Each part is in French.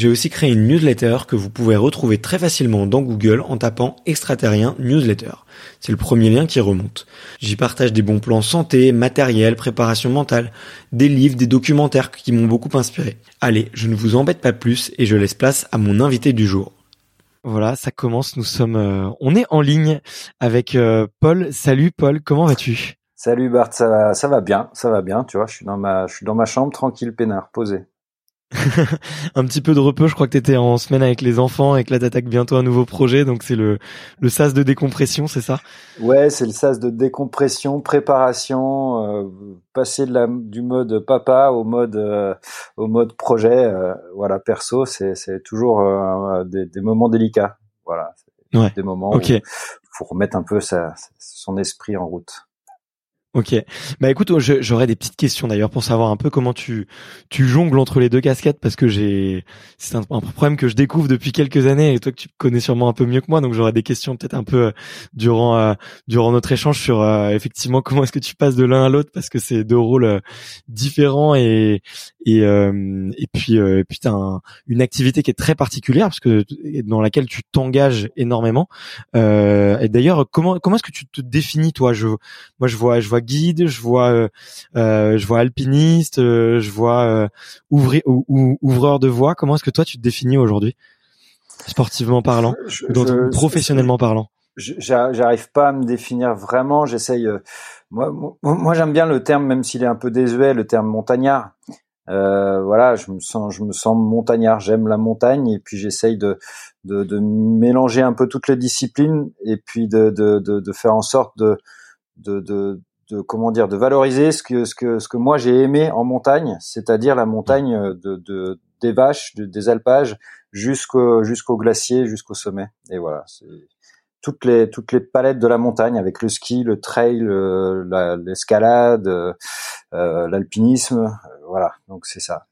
j'ai aussi créé une newsletter que vous pouvez retrouver très facilement dans Google en tapant extraterrien newsletter. C'est le premier lien qui remonte. J'y partage des bons plans santé, matériel, préparation mentale, des livres, des documentaires qui m'ont beaucoup inspiré. Allez, je ne vous embête pas plus et je laisse place à mon invité du jour. Voilà, ça commence. Nous sommes, euh, on est en ligne avec euh, Paul. Salut Paul, comment vas-tu? Salut Bart, ça va, ça va bien, ça va bien. Tu vois, je suis dans ma, je suis dans ma chambre tranquille, peinard, posé. un petit peu de repos. Je crois que tu étais en semaine avec les enfants et que là t'attaques bientôt un nouveau projet. Donc c'est le le sas de décompression, c'est ça? Ouais, c'est le sas de décompression, préparation, euh, passer de la, du mode papa au mode euh, au mode projet. Euh, voilà, perso, c'est c'est toujours des, des, moments délicats. Voilà, des moments où il faut remettre un peu sa, son esprit en route. Ok. Bah écoute, j'aurais des petites questions d'ailleurs pour savoir un peu comment tu tu jongles entre les deux casquettes parce que j'ai c'est un, problème que je découvre depuis quelques années et toi que tu connais sûrement un peu mieux que moi donc j'aurais des questions peut-être un peu euh, durant euh, durant notre échange sur euh, effectivement comment est-ce que tu passes de l'un à l'autre parce que c'est deux rôles différents et et et puis et puis une activité qui est très particulière parce que dans laquelle tu t'engages énormément et d'ailleurs comment comment est-ce que tu te définis toi? Je moi je vois je vois guide, je vois euh, euh, je vois alpiniste, euh, je vois ou, ouvreur de voie. Comment est-ce que toi tu te définis aujourd'hui, sportivement parlant, ou professionnellement parlant? J'arrive pas à me définir vraiment. J'essaye. moi, moi, j'aime bien le terme, même s'il est un peu désuet, le terme montagnard. Euh, voilà, je me sens, je me sens montagnard. J'aime la montagne et puis j'essaye de, de, de, mélanger un peu toutes les disciplines et puis de, de, de, faire en sorte de, de, de, de comment dire de valoriser ce que ce que ce que moi j'ai aimé en montagne, c'est-à-dire la montagne de, de des vaches, des alpages jusqu'au jusqu'au glacier, jusqu'au sommet. Et voilà, c'est toutes les toutes les palettes de la montagne avec le ski, le trail, l'escalade, euh, l'alpinisme, voilà. Donc c'est ça.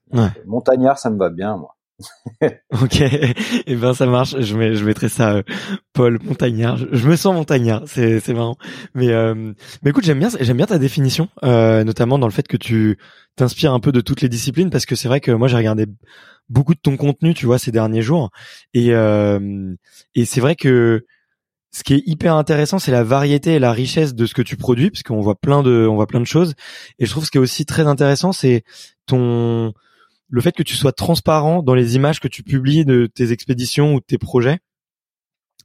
Montagnard, ça me va bien moi. ok, et eh ben ça marche. Je mets, je mettrai ça, euh, Paul Montagnard. Je, me sens montagnard, c'est marrant. Mais euh, mais écoute, j'aime bien, j'aime bien ta définition, euh, notamment dans le fait que tu t'inspires un peu de toutes les disciplines, parce que c'est vrai que moi j'ai regardé beaucoup de ton contenu, tu vois, ces derniers jours, et euh, et c'est vrai que ce qui est hyper intéressant, c'est la variété et la richesse de ce que tu produis, parce qu'on voit plein de, on voit plein de choses. Et je trouve ce qui est aussi très intéressant, c'est ton le fait que tu sois transparent dans les images que tu publies de tes expéditions ou de tes projets,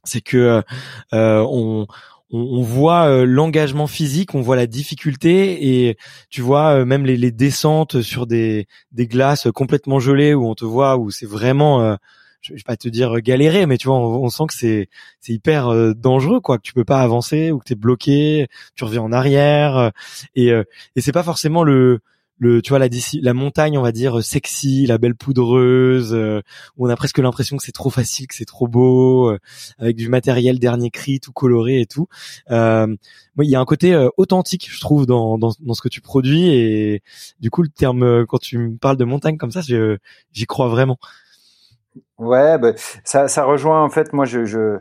c'est que euh, on, on, voit l'engagement physique, on voit la difficulté et tu vois même les, les, descentes sur des, des glaces complètement gelées où on te voit où c'est vraiment je vais pas te dire galérer, mais tu vois, on, sent que c'est c'est hyper euh, dangereux, quoi, que tu peux pas avancer ou que t'es bloqué, tu reviens en arrière, euh, et euh, et c'est pas forcément le le tu vois la la montagne on va dire sexy la belle poudreuse où on a presque l'impression que c'est trop facile que c'est trop beau avec du matériel dernier cri tout coloré et tout euh, il y a un côté authentique je trouve dans, dans dans ce que tu produis et du coup le terme quand tu me parles de montagne comme ça j'y crois vraiment Ouais, bah, ça, ça rejoint en fait. Moi, je, je,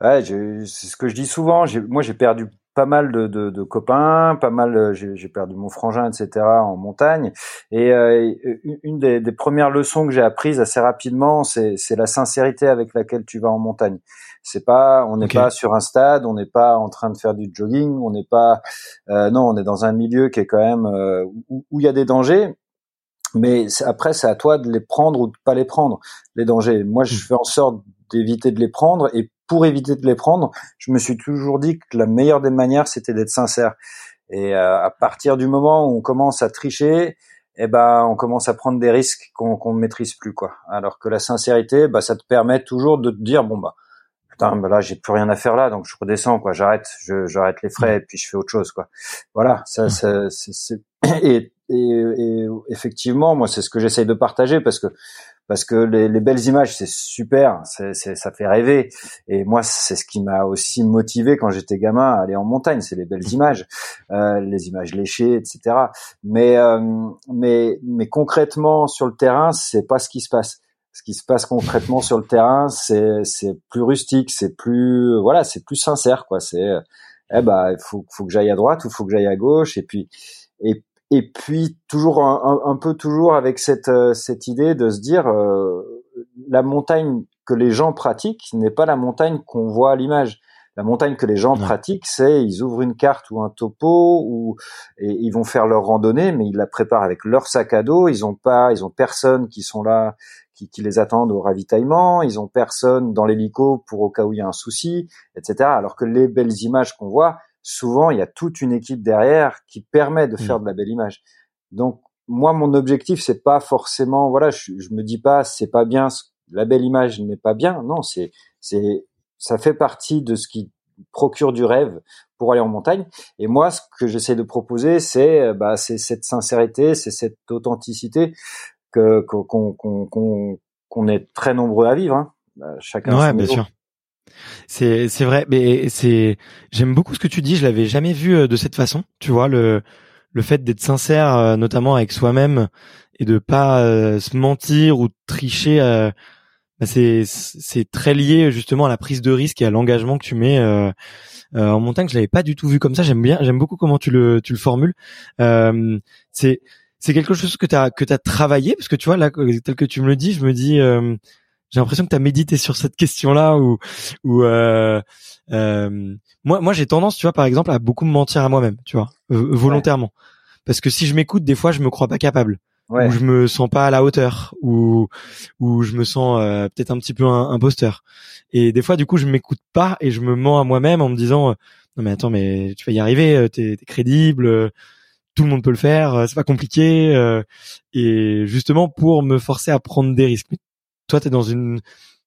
ouais, c'est ce que je dis souvent. Moi, j'ai perdu pas mal de, de, de, copains, pas mal. Euh, j'ai perdu mon frangin, etc. en montagne. Et euh, une des, des, premières leçons que j'ai apprises assez rapidement, c'est la sincérité avec laquelle tu vas en montagne. C'est pas, on n'est pas sur un stade, on n'est pas en train de faire du jogging, on n'est pas, euh, non, on est dans un milieu qui est quand même euh, où il y a des dangers, mais après, c'est à toi de les prendre ou de pas les prendre, les dangers. Moi, je hmm. fais en sorte d'éviter de les prendre et pour éviter de les prendre, je me suis toujours dit que la meilleure des manières, c'était d'être sincère. Et euh, à partir du moment où on commence à tricher, eh ben, on commence à prendre des risques qu'on ne maîtrise plus, quoi. Alors que la sincérité, bah, ça te permet toujours de te dire, bon bah, putain, bah là, j'ai plus rien à faire là, donc je redescends, quoi. J'arrête, j'arrête les frais et puis je fais autre chose, quoi. Voilà, ça, hmm. ça c'est et et, et, effectivement, moi, c'est ce que j'essaye de partager parce que parce que les, les belles images, c'est super, c'est, ça fait rêver. Et moi, c'est ce qui m'a aussi motivé quand j'étais gamin à aller en montagne, c'est les belles images, euh, les images léchées, etc. Mais euh, mais mais concrètement sur le terrain, c'est pas ce qui se passe. Ce qui se passe concrètement sur le terrain, c'est c'est plus rustique, c'est plus voilà, c'est plus sincère quoi. C'est eh ben, faut faut que j'aille à droite ou faut que j'aille à gauche et puis et et puis toujours un, un, peu toujours avec cette euh, cette idée de se dire euh, la montagne que les gens pratiquent n'est pas la montagne qu'on voit à l'image. La montagne que les gens pratiquent, c'est ils ouvrent une carte ou un topo ou et ils vont faire leur randonnée, mais ils la préparent avec leur sac à dos. Ils ont pas, ils ont personne qui sont là, qui, qui les attendent au ravitaillement. Ils ont personne dans l'hélico pour au cas où il y a un souci, etc. Alors que les belles images qu'on voit, souvent il y a toute une équipe derrière qui permet de faire mm. de la belle image. Donc moi mon objectif c'est pas forcément voilà je, je me dis pas c'est pas bien la belle image n'est pas bien non c'est c'est ça fait partie de ce qui procure du rêve pour aller en montagne et moi ce que j'essaie de proposer c'est bah c'est cette sincérité c'est cette authenticité que qu'on qu'on qu'on est très nombreux à vivre hein. Bah, chacun ouais bien sûr c'est c'est vrai, mais c'est j'aime beaucoup ce que tu dis. Je l'avais jamais vu euh, de cette façon. Tu vois le le fait d'être sincère, euh, notamment avec soi-même, et de pas euh, se mentir ou tricher. Bah, c'est c'est très lié justement à la prise de risque et à l'engagement que tu mets en montagne. Je l'avais pas du tout vu comme ça. J'aime bien, j'aime beaucoup comment tu le tu le formules. c'est c'est quelque chose que tu as que tu travaillé parce que tu vois là tel que tu me le dis, je me dis j'ai l'impression que tu as médité sur cette question-là ou ou euh, euh, moi moi j'ai tendance tu vois par exemple à beaucoup me mentir à moi-même tu vois volontairement. Parce que si je m'écoute des fois je me crois pas capable. Ouais. ou je me sens pas à la hauteur. Ou ou je me sens euh, peut-être un petit peu un imposteur. Et des fois du coup je m'écoute pas et je me mens à moi-même en me disant non mais attends mais tu vas y arriver t'es es crédible tout le monde peut le faire c'est pas compliqué et justement pour me forcer à prendre des risques toi, tu es dans une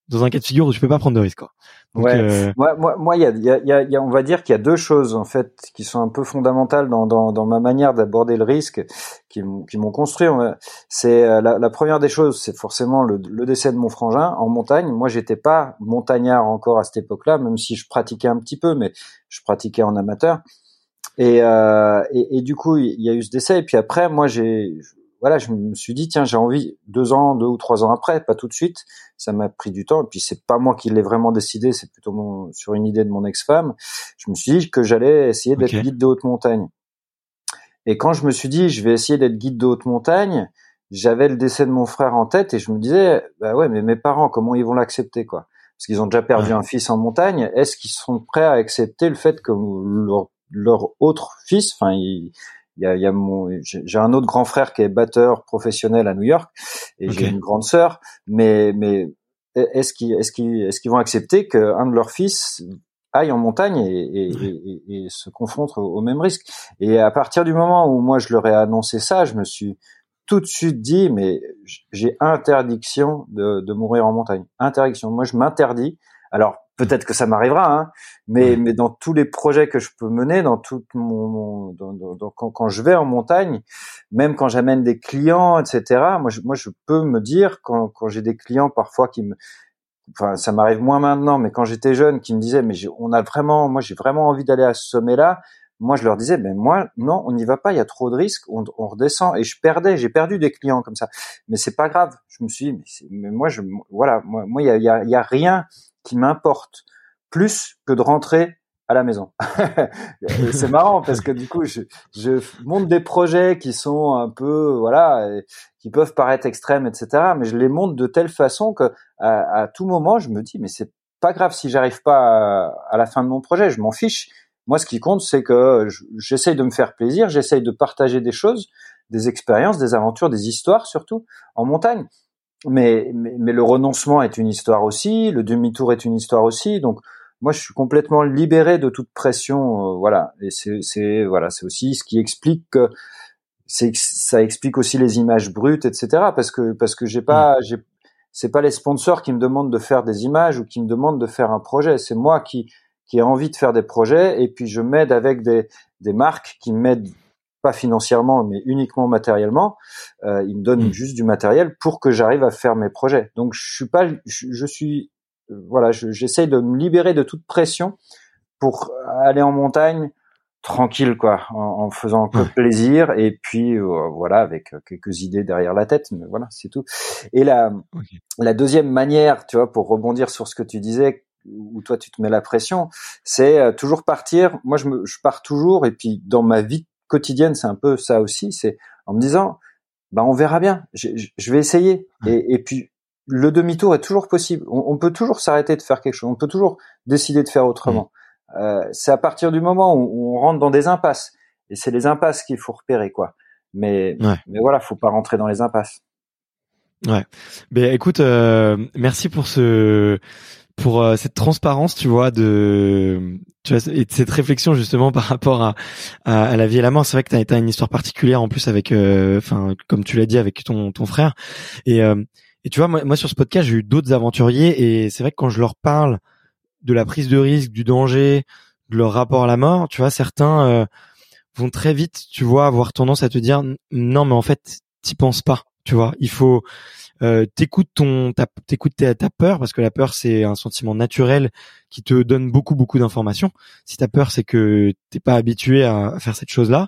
dans un cas de figure où tu peux pas prendre de risque. Quoi. ouais. Euh, moi, moi, y a, y, a, y a, on va dire qu'il y a deux choses en fait qui sont un peu fondamentales dans, dans, dans ma manière d'aborder le risque, qui, qui m'ont construit. C'est euh, la, la, première des choses, c'est forcément le, le, décès de mon frangin en montagne. Moi, j'étais pas montagnard encore à cette époque-là, même si je pratiquais un petit peu, mais je pratiquais en amateur. Et, euh, et, et, du coup, il y a eu ce décès. Et puis après, moi, j'ai voilà, je me suis dit tiens, j'ai envie deux ans, deux ou trois ans après, pas tout de suite. Ça m'a pris du temps. Et puis c'est pas moi qui l'ai vraiment décidé, c'est plutôt mon, sur une idée de mon ex-femme. Je me suis dit que j'allais essayer d'être guide de haute montagne. Et quand je me suis dit je vais essayer d'être guide de haute montagne, j'avais le décès de mon frère en tête et je me disais bah ouais, mais mes parents comment ils vont l'accepter quoi? Parce qu'ils ont déjà perdu un fils en montagne. Est-ce qu'ils sont prêts à accepter le fait que leur, leur autre fils, enfin, il y a, y a mon, j'ai un autre grand frère qui est batteur professionnel à New York et j'ai une grande sœur. Mais, mais est-ce qu'ils, est-ce qu'ils, est-ce qu'ils vont accepter qu'un de leurs fils aillent en montagne et, et, et, se confrontent au, même risque? Et à partir du moment où moi je leur ai annoncé ça, je me suis tout de suite dit mais j'ai interdiction de, de mourir en montagne. Interdiction. Moi je m'interdis. Alors peut-être que ça m'arrivera, hein, mais mais dans tous les projets que je peux mener, dans tout mon, dans, dans, quand, quand, je vais en montagne, même quand j'amène des clients, etc. Moi je, moi je peux me dire quand quand j'ai des clients parfois qui me enfin ça m'arrive moins maintenant, mais quand j'étais jeune, qui me disaient mais on a vraiment, moi j'ai vraiment envie d'aller à ce sommet-là. Moi je leur disais ben moi non, on n'y va pas, il y a trop de risques, on, on redescend et je perdais, j'ai perdu des clients comme ça, mais c'est pas grave. Je me suis dit mais, mais moi je voilà moi moi il y a, y, a, y a rien qui m'importe plus que de rentrer à la maison. c'est marrant parce que du coup, je, je, monte des projets qui sont un peu, voilà, qui peuvent paraître extrêmes, etc. Mais je les monte de telle façon que à, tout moment, je me dis, mais c'est pas grave si j'arrive pas à, à, la fin de mon projet, je m'en fiche. Moi, ce qui compte, c'est que j'essaye de me faire plaisir, j'essaye de partager des choses, des expériences, des aventures, des histoires surtout en montagne. Mais, mais, mais le renoncement est une histoire aussi, le demi-tour est une histoire aussi. Donc, moi je suis complètement libéré de toute pression euh, voilà et c'est voilà c'est aussi ce qui explique que ça explique aussi les images brutes etc parce que parce que j'ai pas mmh. j'ai c'est pas les sponsors qui me demandent de faire des images ou qui me demandent de faire un projet c'est moi qui qui ai envie de faire des projets et puis je m'aide avec des des marques qui m'aident pas financièrement mais uniquement matériellement euh, ils me donnent mmh. juste du matériel pour que j'arrive à faire mes projets donc je suis pas je suis voilà, j'essaye de me libérer de toute pression pour aller en montagne tranquille quoi, en, faisant que plaisir et puis euh, voilà avec euh, quelques idées derrière la tête, mais voilà c'est tout. Et la la deuxième manière, tu vois, pour rebondir sur ce que tu disais, où toi tu te mets la pression, c'est euh, toujours partir. Moi je me je pars toujours et puis dans ma vie quotidienne c'est un peu ça aussi, c'est en me disant bah on verra bien, je, je vais essayer et, et puis le demi-tour est toujours possible. On, peut toujours s'arrêter de faire quelque chose. On peut toujours décider de faire autrement. Mm. Euh, c'est à partir du moment où, on rentre dans des impasses. Et c'est les impasses qu'il faut repérer, quoi. Mais, mais voilà, faut pas rentrer dans les impasses. Ouais. Ben écoute, euh, merci pour ce pour euh, cette transparence, tu vois, de tu vois, et cette réflexion justement par rapport à, à, la vie et la mort. C'est vrai que tu as, une histoire particulière en plus avec, euh, enfin, comme tu l'as dit avec ton ton frère. Et et tu vois, moi, moi sur ce podcast, j'ai eu d'autres aventuriers et c'est vrai que quand je leur parle de la prise de risque, du danger, de leur rapport à la mort, tu vois, certains euh, vont très vite, tu vois, avoir tendance à te dire non, mais en fait, t'y penses pas, tu vois. Il faut euh, t'écoutes ton t'écoutes ta, ta peur parce que la peur c'est un sentiment naturel qui te donne beaucoup beaucoup d'informations. Si ta peur c'est que t'es pas habitué à faire cette chose là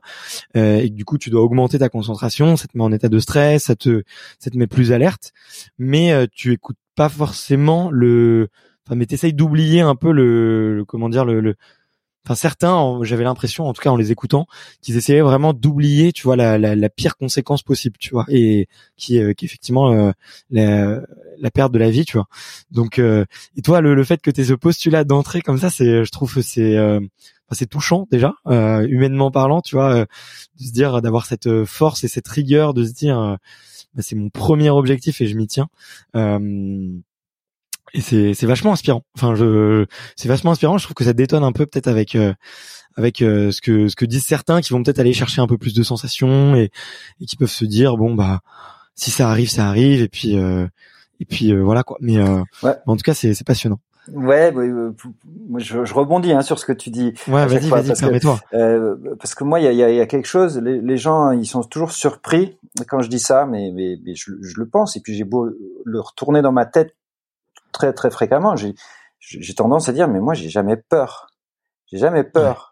euh, et que du coup tu dois augmenter ta concentration, ça te met en état de stress, ça te ça te met plus alerte, mais euh, tu écoutes pas forcément le enfin mais t'essayes d'oublier un peu le, le comment dire le, le enfin certains, j'avais l'impression, en tout cas en les écoutant, qu'ils essayaient vraiment d'oublier, tu vois, la, la, la, pire conséquence possible, tu vois, et qui, est qui effectivement euh, la, la, perte de la vie, tu vois. Donc, euh, et toi, le, le fait que tu aies ce postulat d'entrée comme ça, c'est, je trouve, c'est, euh, c'est touchant déjà, humainement parlant, tu vois, de se dire, d'avoir cette force et cette rigueur, de se dire, bah, c'est mon premier objectif et je m'y tiens et c'est c'est vachement inspirant. Enfin, je c'est vachement inspirant. Je trouve que ça détonne un peu peut-être avec euh, avec euh, ce que ce que disent certains qui vont peut-être aller chercher un peu plus de sensations et, et qui peuvent se dire bon bah si ça arrive ça arrive et puis euh, et puis voilà quoi. Mais en tout cas c'est c'est passionnant. Ouais, je, je, rebondis hein, sur ce que tu dis. Ouais, vas-y, vas-y, permets-toi. parce que moi, il y a, y, a, y a, quelque chose. Les, les, gens, ils sont toujours surpris quand je dis ça, mais, mais, mais je, je, le pense. Et puis j'ai beau le retourner dans ma tête très très fréquemment, j'ai tendance à dire mais moi j'ai jamais peur, j'ai jamais peur.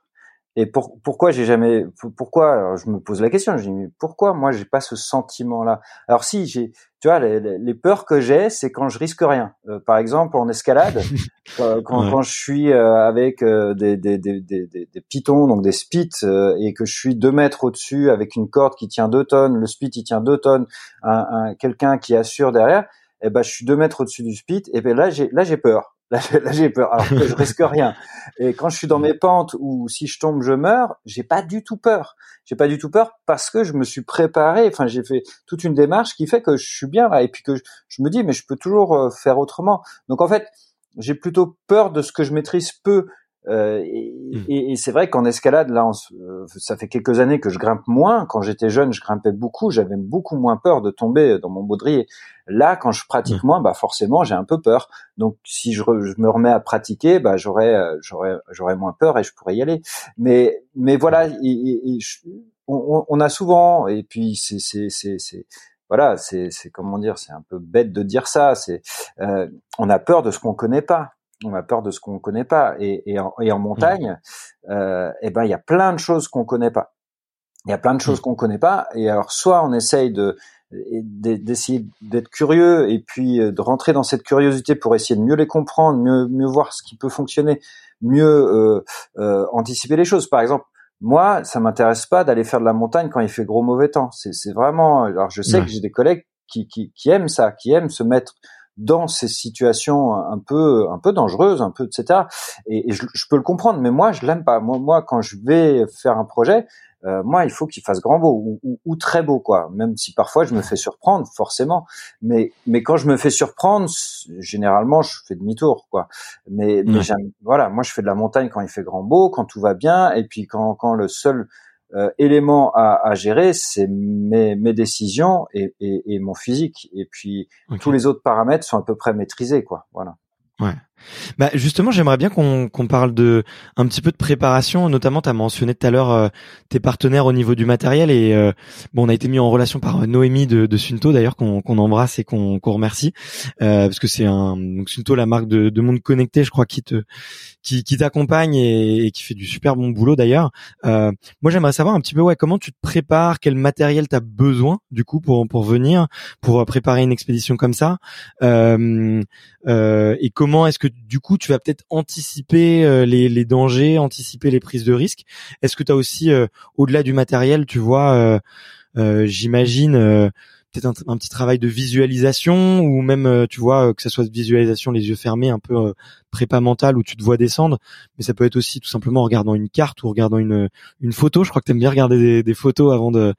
Et pour, pourquoi j'ai jamais pourquoi? Alors je me pose la question, je dis mais pourquoi moi j'ai pas ce sentiment là Alors si j'ai tu vois les, les peurs que j'ai c'est quand je risque rien. Euh, par exemple en escalade quand, quand, je suis euh, avec euh, des, des, des, des, des pitons donc des spits et que je suis deux mètres au-dessus avec une corde qui tient deux tonnes, le spit il tient deux tonnes, un, un quelqu'un qui assure derrière, eh ben je suis deux mètres au-dessus du spit, et ben là j'ai là j'ai peur. Là, j'ai peur. Alors que je risque rien. Et quand je suis dans mes pentes ou si je tombe je meurs, j'ai pas du tout peur. J'ai pas du tout peur parce que je me suis préparé. Enfin j'ai fait toute une démarche qui fait que je suis bien là et puis que je, je me dis mais je peux toujours euh, faire autrement. Donc en fait j'ai plutôt peur de ce que je maîtrise peu Euh, mmh. et, et, c'est vrai qu'en escalade, là, euh, ça fait quelques années que je grimpe moins. Quand j'étais jeune, je grimpais beaucoup. J'avais beaucoup moins peur de tomber dans mon baudrier. Là, quand je pratique mmh. moins, bah forcément, j'ai un peu peur. Donc, si je, je me remets à pratiquer, bah j'aurais, euh, j'aurais, j'aurais moins peur et je pourrais y aller. Mais, mais voilà, et, on, on, a souvent, et puis c'est, c'est, c'est, c'est voilà, c'est, c'est comment dire, c'est un peu bête de dire ça. C'est, euh, on a peur de ce qu'on connaît pas on a peur de ce qu'on connaît pas. Et, et, en, et en, montagne, euh, eh ben il y a plein de choses qu'on connaît pas. Il y a plein de choses qu'on connaît pas. Et alors soit on essaye de d'essayer d'être curieux et puis euh, de rentrer dans cette curiosité pour essayer de mieux les comprendre, mieux mieux voir ce qui peut fonctionner, mieux euh, euh, anticiper les choses. Par exemple, moi, ça m'intéresse pas d'aller faire de la montagne quand il fait gros mauvais temps. C'est vraiment. Alors, je sais que j'ai des collègues qui, qui, qui aiment ça, qui aiment se mettre dans ces situations un peu un peu dangereuses, un peu etc. Et, et je, je, peux le comprendre, mais moi je l'aime pas. Moi, moi quand je vais faire un projet, euh, moi il faut qu'il fasse grand beau ou, ou, ou, très beau quoi. Même si parfois je me fais surprendre forcément, mais mais quand je me fais surprendre, généralement je fais demi-tour quoi. Mais, mais voilà, moi je fais de la montagne quand il fait grand beau, quand tout va bien, et puis quand quand le seul euh, élément à, à gérer, c'est mes, mes, décisions et, et, et, mon physique. Et puis tous les autres paramètres sont à peu près maîtrisés, quoi. Voilà. Ouais. Bah justement, j'aimerais bien qu'on qu'on parle de un petit peu de préparation. Notamment, tu as mentionné tout à l'heure euh, tes partenaires au niveau du matériel et euh, bon, on a été mis en relation par Noémie de, de Sunto d'ailleurs qu'on qu'on embrasse et qu'on qu'on remercie euh, parce que c'est un donc Sunto la marque de, de monde connecté, je crois, qui te qui, qui t'accompagne et, et, qui fait du super bon boulot d'ailleurs. Euh, moi, j'aimerais savoir un petit peu ouais comment tu te prépares, quel matériel tu as besoin du coup pour pour venir pour préparer une expédition comme ça euh, et comment est-ce que du coup, tu vas peut-être anticiper euh, les, les, dangers, anticiper les prises de risques. Est-ce que tu as aussi, euh, au-delà du matériel, tu vois, euh, j'imagine peut-être un, petit travail de visualisation ou même tu vois que ça soit de visualisation les yeux fermés un peu prépa mental où tu te vois descendre. Mais ça peut être aussi tout simplement en regardant une carte ou en regardant une une photo. Je crois que tu aimes bien regarder des, des, photos avant de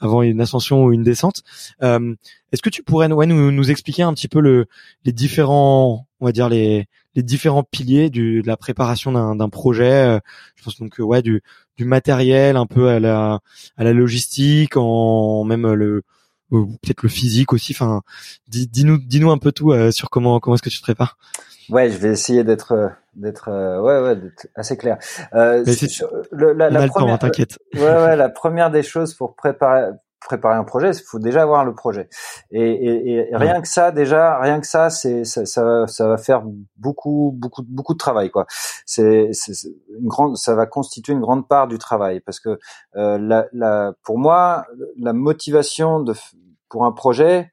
avant une ascension ou une descente. Euh, est-ce que tu pourrais ouais, nous, nous expliquer un petit peu le les différents on va dire les les différents piliers du, de la préparation d'un projet. Euh, je pense donc ouais du, du matériel un peu à la à la logistique, en même le peut-être le physique aussi. Enfin, dis-nous dis-nous un peu tout euh, sur comment comment est-ce que tu te prépares. Ouais, je vais essayer d'être d'être ouais ouais assez clair. Euh, le, la, la première, hein, t'inquiète. Ouais ouais, la première des choses pour préparer préparer un projet, il faut déjà avoir le projet. Et, et, et rien que ça, déjà, rien que ça, c'est ça, ça, ça, va faire beaucoup, beaucoup, beaucoup de travail, quoi. C'est une grande, ça va constituer une grande part du travail, parce que euh, la, la, pour moi, la motivation de pour un projet,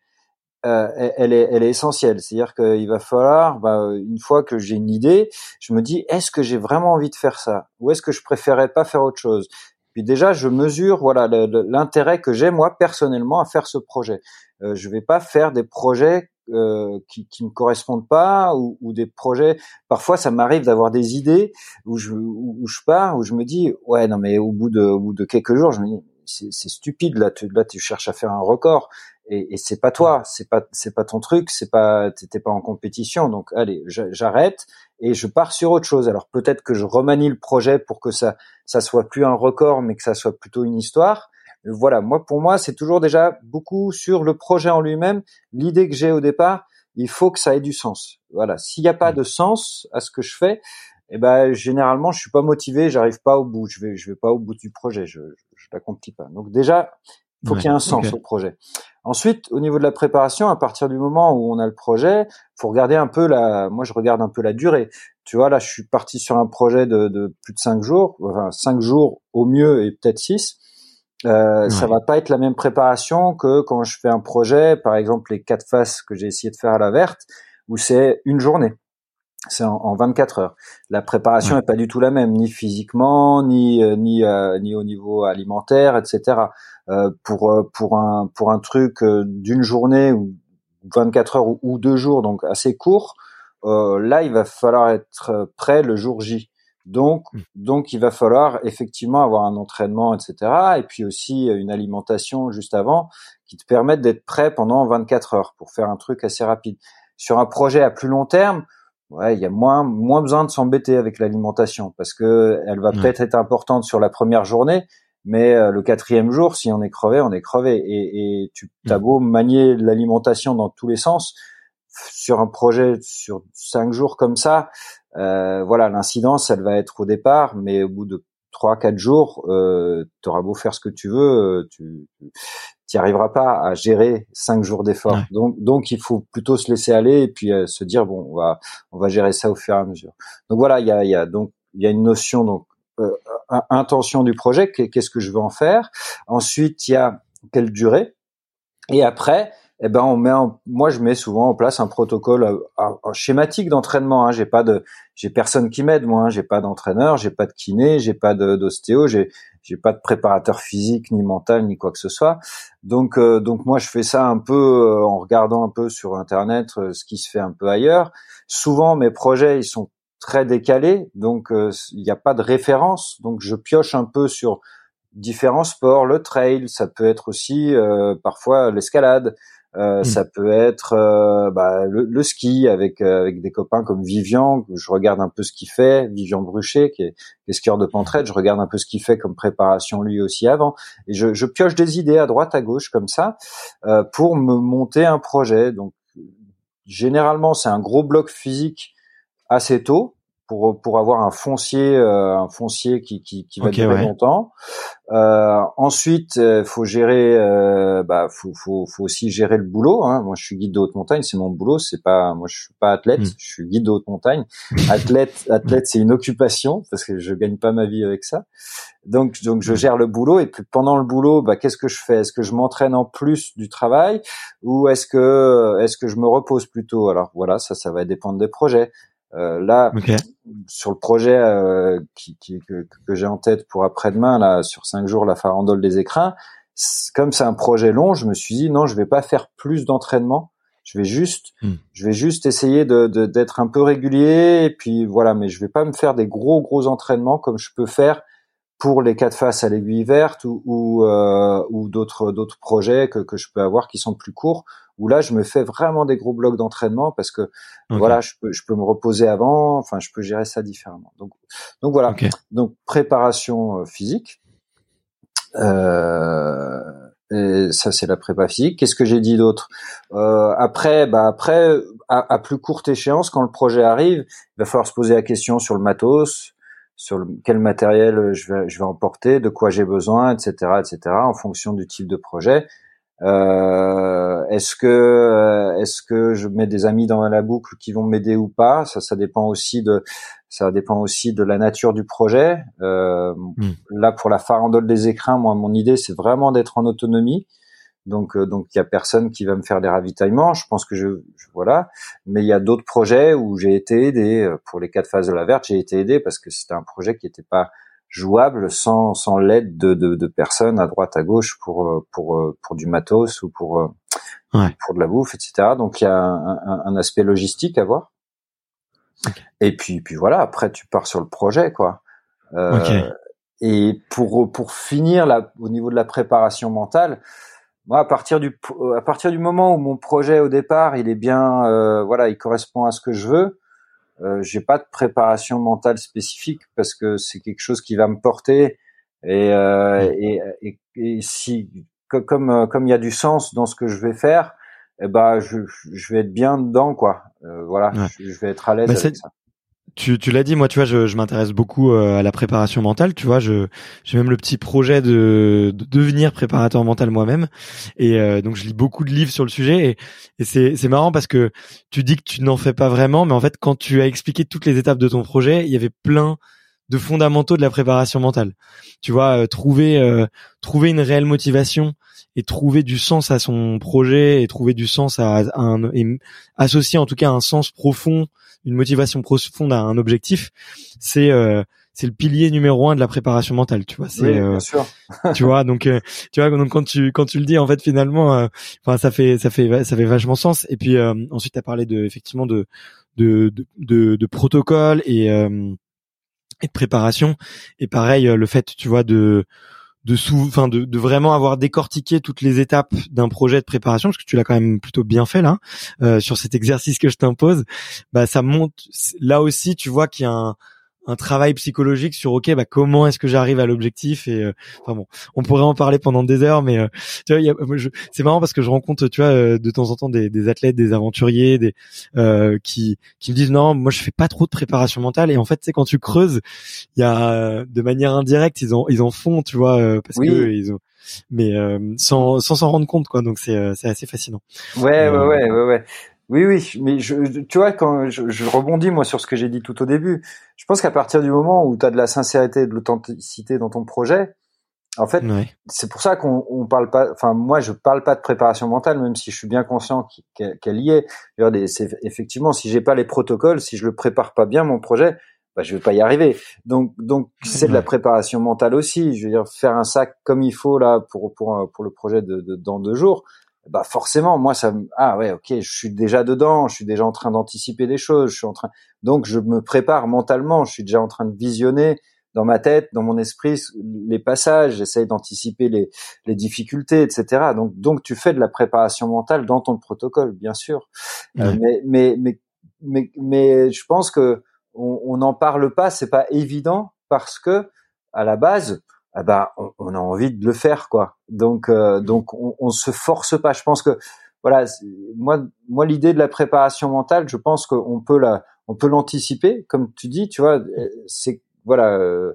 euh, elle, est, elle est essentielle. C'est-à-dire qu'il va falloir, bah, une fois que j'ai une idée, je me dis, est-ce que j'ai vraiment envie de faire ça, ou est-ce que je préférerais pas faire autre chose? Puis déjà, je mesure voilà l'intérêt que j'ai moi personnellement à faire ce projet. Euh, je vais pas faire des projets euh, qui, qui me correspondent pas ou, ou des projets. Parfois, ça m'arrive d'avoir des idées où je où, je pars où je me dis ouais non mais au bout de au bout de quelques jours, je me dis c'est stupide là tu là tu cherches à faire un record et, et c'est pas toi, c'est pas c'est pas ton truc, c'est pas t'étais pas en compétition, donc allez j'arrête et je pars sur autre chose. Alors peut-être que je remanie le projet pour que ça ça soit plus un record, mais que ça soit plutôt une histoire. Voilà, moi pour moi c'est toujours déjà beaucoup sur le projet en lui-même, l'idée que j'ai au départ. Il faut que ça ait du sens. Voilà, s'il n'y a pas de sens à ce que je fais, eh ben généralement je suis pas motivé, j'arrive pas au bout, je vais je vais pas au bout du projet, je je, l'accomplis pas. Donc déjà il faut qu'il y ait un sens au projet. Ensuite, au niveau de la préparation, à partir du moment où on a le projet, faut regarder un peu la. Moi, je regarde un peu la durée. Tu vois, là, je suis parti sur un projet de, de plus de cinq jours, enfin cinq jours au mieux et peut-être six. Euh, Ça va pas être la même préparation que quand je fais un projet, par exemple les quatre faces que j'ai essayé de faire à la verte, où c'est une journée c'est en, 24 heures. La préparation n'est pas du tout la même, ni physiquement, ni euh, ni euh, ni au niveau alimentaire, etc. Euh, pour euh, pour un pour un truc d'une journée ou 24 heures ou, deux jours, donc assez court, là il va falloir être prêt le jour J. Donc mmh. donc il va falloir effectivement avoir un entraînement, etc. Et puis aussi une alimentation juste avant qui te permette d'être prêt pendant 24 heures pour faire un truc assez rapide. Sur un projet à plus long terme ouais, il y a moins moins besoin de s'embêter avec l'alimentation parce que elle va peut-être être importante sur la première journée, mais euh, le quatrième jour, si on est crevé, on est crevé. Et, et tu as beau manier l'alimentation dans tous les sens, sur un projet sur cinq jours comme ça, euh, voilà, l'incidence, elle va être au départ, mais au bout de trois, quatre jours, euh, tu auras beau faire ce que tu veux, euh, tu n'y arriveras pas à gérer cinq jours d'effort. Donc, donc, il faut plutôt se laisser aller et puis euh, se dire bon, on va, on va gérer ça au fur et à mesure. Donc voilà, il y a, y a donc il y a une notion donc euh, intention du projet, qu'est-ce que je veux en faire. Ensuite, il y a quelle durée. Et après, eh ben on met moi je mets souvent en place un protocole euh, schématique d'entraînement. Hein. J'ai pas de, j'ai personne qui m'aide moi. Hein. J'ai pas d'entraîneur, j'ai pas de kiné, j'ai pas d'ostéo, j'ai j'ai pas de préparateur physique ni mental ni quoi que ce soit. Donc euh, donc moi je fais ça un peu euh, en regardant un peu sur internet ce qui se fait un peu ailleurs. Souvent mes projets ils sont très décalés, donc il n'y a pas de référence. Donc je pioche un peu sur différents sports, le trail, ça peut être aussi parfois l'escalade, euh, mmh. Ça peut être euh, bah, le, le, ski avec euh, avec des copains comme Vivian. Je regarde un peu ce qu'il fait, Vivian Bruchet, qui est, qui est skieur de Pentraide. Je regarde un peu ce qu'il fait comme préparation lui aussi avant. Et je, je, pioche des idées à droite, à gauche comme ça euh, pour me monter un projet. Donc généralement, c'est un gros bloc physique assez tôt pour pour avoir un foncier euh, un foncier qui qui, qui va durer longtemps. Euh, ensuite, euh, faut gérer euh, bah faut, faut faut aussi gérer le boulot. Hein. Moi, je suis guide de haute montagne, c'est mon boulot. C'est pas moi, je suis pas athlète, hmm. je suis guide de haute montagne. Athlète, athlète, c'est une occupation parce que je gagne pas ma vie avec ça. Donc donc je hmm. gère le boulot et puis pendant le boulot, bah qu'est-ce que je fais? Est-ce que je m'entraîne en plus du travail ou est-ce que est-ce que je me repose plutôt? Alors voilà, ça ça va dépendre des projets. Euh, là, sur le projet euh, qui, qui, que, que j'ai en tête pour après-demain, là, sur cinq jours, la farandole des écrins, comme c'est un projet long, je me suis dit non, je vais pas faire plus d'entraînement. Je vais juste, hmm. je vais juste essayer de d'être un peu régulier et puis voilà, mais je vais pas me faire des gros gros entraînements comme je peux faire pour les quatre faces à l'aiguille verte ou ou, euh, ou d'autres d'autres projets que que je peux avoir qui sont plus courts où là je me fais vraiment des gros blocs d'entraînement parce que voilà je peux je peux me reposer avant enfin je peux gérer ça différemment. Donc donc voilà. Donc préparation euh, physique euh, et ça c'est la prépa physique. Qu'est-ce que j'ai dit d'autre? Euh, après bah après à, plus courte échéance quand le projet arrive il va falloir se poser la question sur le matos sur le, quel matériel je vais je vais emporter de quoi j'ai besoin etc etc en fonction du type de projet euh, est-ce que euh, est-ce que je mets des amis dans la boucle qui vont m'aider ou pas? Ça, ça dépend aussi de ça dépend aussi de la nature du projet. Euh, hmm. Là, pour la farandole des écrins, moi, mon idée, c'est vraiment d'être en autonomie. Donc, euh, donc, il y a personne qui va me faire des ravitaillements. Je pense que je, voilà. Mais il y a d'autres projets où j'ai été aidé. Pour les quatre phases de la verte, j'ai été aidé parce que c'était un projet qui n'était pas jouable sans sans l'aide de, de, de, personnes à droite à gauche pour euh, pour euh, pour du matos ou pour euh, pour de la bouffe etc donc il y a un, un, aspect logistique à voir et puis puis voilà après tu pars sur le projet quoi euh, et pour pour finir là au niveau de la préparation mentale moi à partir du à partir du moment où mon projet au départ il est bien euh, voilà il correspond à ce que je veux euh, j'ai pas de préparation mentale spécifique parce que c'est quelque chose qui va me porter et, euh, et, et, et, si comme euh, comme il y a du sens dans ce que je vais faire, eh ben je, je vais être bien dedans quoi. Euh, voilà, je, je, vais être à l'aise avec ça. Tu, tu l'as dit, moi, tu vois, je, je m'intéresse beaucoup euh, à la préparation mentale. Tu vois, je j'ai même le petit projet de, de devenir préparateur mental moi-même, et euh, donc je lis beaucoup de livres sur le sujet. Et, et c'est c'est marrant parce que tu dis que tu n'en fais pas vraiment, mais en fait, quand tu as expliqué toutes les étapes de ton projet, il y avait plein de fondamentaux de la préparation mentale. Tu vois, euh, trouver trouver une réelle motivation et trouver du sens à son projet et trouver du sens à, à un et associer en tout cas un sens profond une motivation profonde à un objectif, c'est euh, c'est le pilier numéro un de la préparation mentale, tu vois. C'est, oui, bien euh, sûr. tu vois, donc euh, tu vois, donc quand tu quand tu le dis, en fait, finalement, enfin, ça fait ça fait ça fait vachement sens. Et puis ensuite, tu as parlé de effectivement de de de, de, de protocole et et de préparation. Et pareil, le fait, tu vois, de de sous, enfin de, de, vraiment avoir décortiqué toutes les étapes d'un projet de préparation, parce que tu l'as quand même plutôt bien fait là, euh, sur cet exercice que je t'impose, bah ça monte. Là aussi, tu vois qu'il y a un, un travail psychologique sur ok bah comment est-ce que j'arrive à l'objectif et euh, enfin bon on pourrait en parler pendant des heures mais euh, tu vois c'est marrant parce que je rencontre tu vois euh, de temps en temps des, des athlètes des aventuriers des qui qui me disent non moi je fais pas trop de préparation mentale. Et en fait c'est quand tu creuses il y a de manière indirecte ils en ils en font tu vois parce que ils ont mais sans sans s'en rendre compte quoi. Donc c'est c'est assez fascinant. Ouais ouais ouais ouais ouais oui, oui, mais je, tu vois, quand je, je, rebondis moi sur ce que j'ai dit tout au début, je pense qu'à partir du moment où tu as de la sincérité et de l'authenticité dans ton projet, en fait, c'est pour ça qu'on on parle pas. Enfin, moi, je parle pas de préparation mentale, même si je suis bien conscient qu'elle y est. C'est effectivement, si j'ai pas les protocoles, si je le prépare pas bien mon projet, bah, je vais pas y arriver. Donc, donc c'est de la préparation mentale aussi. Je veux dire, faire un sac comme il faut là pour pour pour le projet de, de dans deux jours bah forcément moi ça ah ouais ok je suis déjà dedans je suis déjà en train d'anticiper des choses je suis en train donc je me prépare mentalement je suis déjà en train de visionner dans ma tête dans mon esprit les passages j'essaye d'anticiper les, les difficultés etc donc donc tu fais de la préparation mentale dans ton protocole bien sûr. Euh, mais, mais mais mais mais je pense que on n'en parle pas c'est pas évident parce que à la base ah bah, on, a envie de le faire quoi. Donc euh, donc on, on se force pas. Je pense que voilà, moi moi l'idée de la préparation mentale, je pense qu'on peut la on peut l'anticiper comme tu dis, tu vois, c'est voilà euh,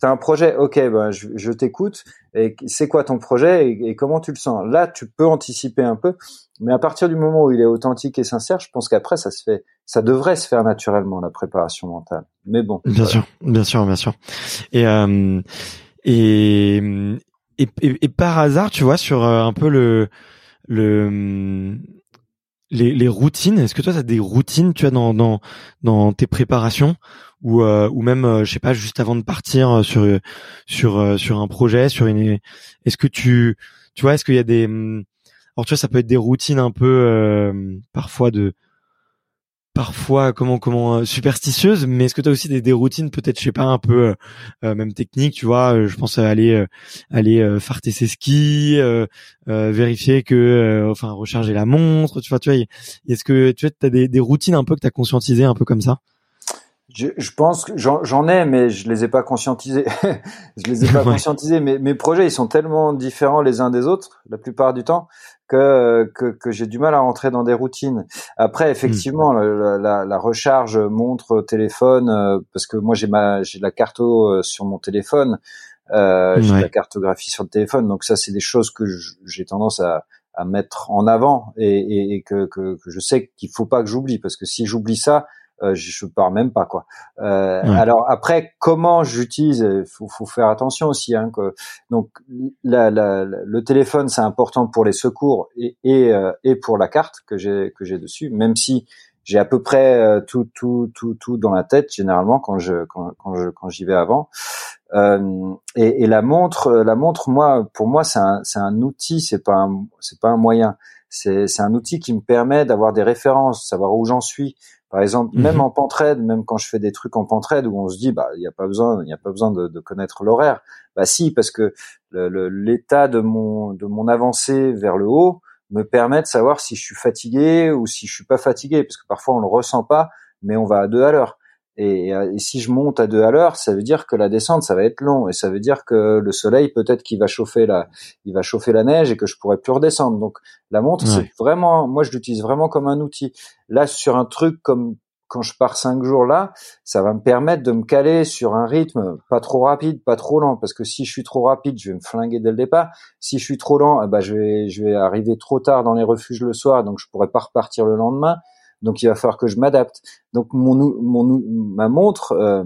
tu as un projet, ok, ben je, je t'écoute. Et c'est quoi ton projet et, comment tu le sens? Là, tu peux anticiper un peu, mais à partir du moment où il est authentique et sincère, je pense qu'après ça se fait, ça devrait se faire naturellement la préparation mentale. Mais bon. Bien sûr, bien sûr, bien sûr. Et euh, et, et, et, par hasard, tu vois, sur euh, un peu le, le, les, les routines, est-ce que toi, tu as des routines, tu as dans, dans, dans tes préparations ou, euh, ou même, euh, je sais pas, juste avant de partir sur, sur, sur un projet, sur une, est-ce que tu, tu vois, est-ce qu'il y a des, alors tu vois, ça peut être des routines un peu, parfois de, parfois comment comment euh, superstitieuse mais est-ce que tu as aussi des, des routines peut-être je sais pas un peu euh, euh, même techniques tu vois je pense à aller aller farter ses skis vérifier que enfin recharger la montre tu vois tu vois est-ce que tu as des, des routines un peu que tu as conscientisé un peu comme ça? Je, je pense que j'en ai, mais je les ai pas conscientisés. je les ai pas conscientisés. Mais mes projets, ils sont tellement différents les uns des autres, la plupart du temps, que que, que j'ai du mal à rentrer dans des routines. Après, effectivement, hmm. la, la, recharge montre téléphone, euh, parce que moi j'ai ma j'ai la carto euh, sur mon téléphone, euh, j'ai la cartographie sur le téléphone, donc ça c'est des choses que j'ai tendance à à mettre en avant et, et, et que, que, que je sais qu'il faut pas que j'oublie parce que si j'oublie ça, euh, je pars même pas quoi. Euh, alors après, comment j'utilise faut, faut faire attention aussi. Hein, que, donc la, la, le téléphone c'est important pour les secours et et, euh, et pour la carte que j'ai que j'ai dessus, même si j'ai à peu près euh, tout tout tout tout dans la tête généralement quand je quand, quand je quand j'y vais avant. Euh, et, et, la montre, la montre, moi, pour moi, c'est un, c'est un outil, c'est pas un, c'est pas un moyen. C'est, c'est un outil qui me permet d'avoir des références, savoir où j'en suis, par exemple, même mhm. en pentraide, même quand je fais des trucs en pentraide où on se dit bah il n'y a pas besoin, il n'y a pas besoin de, de connaître l'horaire. Bah si, parce que l'état de mon de mon avancée vers le haut me permet de savoir si je suis fatigué ou si je suis pas fatigué, parce que parfois on le ressent pas, mais on va à deux à l'heure. Euh, et, si je monte à deux à l'heure, ça veut dire que la descente, ça va être long, et ça veut dire que le soleil, peut-être qu'il va chauffer la, il va chauffer la neige et que je pourrais plus redescendre. Donc la montre, c'est vraiment, moi je l'utilise vraiment comme un outil. Là, sur un truc comme quand je pars cinq jours là, ça va me permettre de me caler sur un rythme pas trop rapide, pas trop lent, parce que si je suis trop rapide, je vais me flinguer dès le départ. Si je suis trop lent, eh ben je vais, je vais arriver trop tard dans les refuges le soir, donc je pourrais pas repartir le lendemain. Donc il va falloir que je m'adapte. Donc mon, mon ma montre, euh,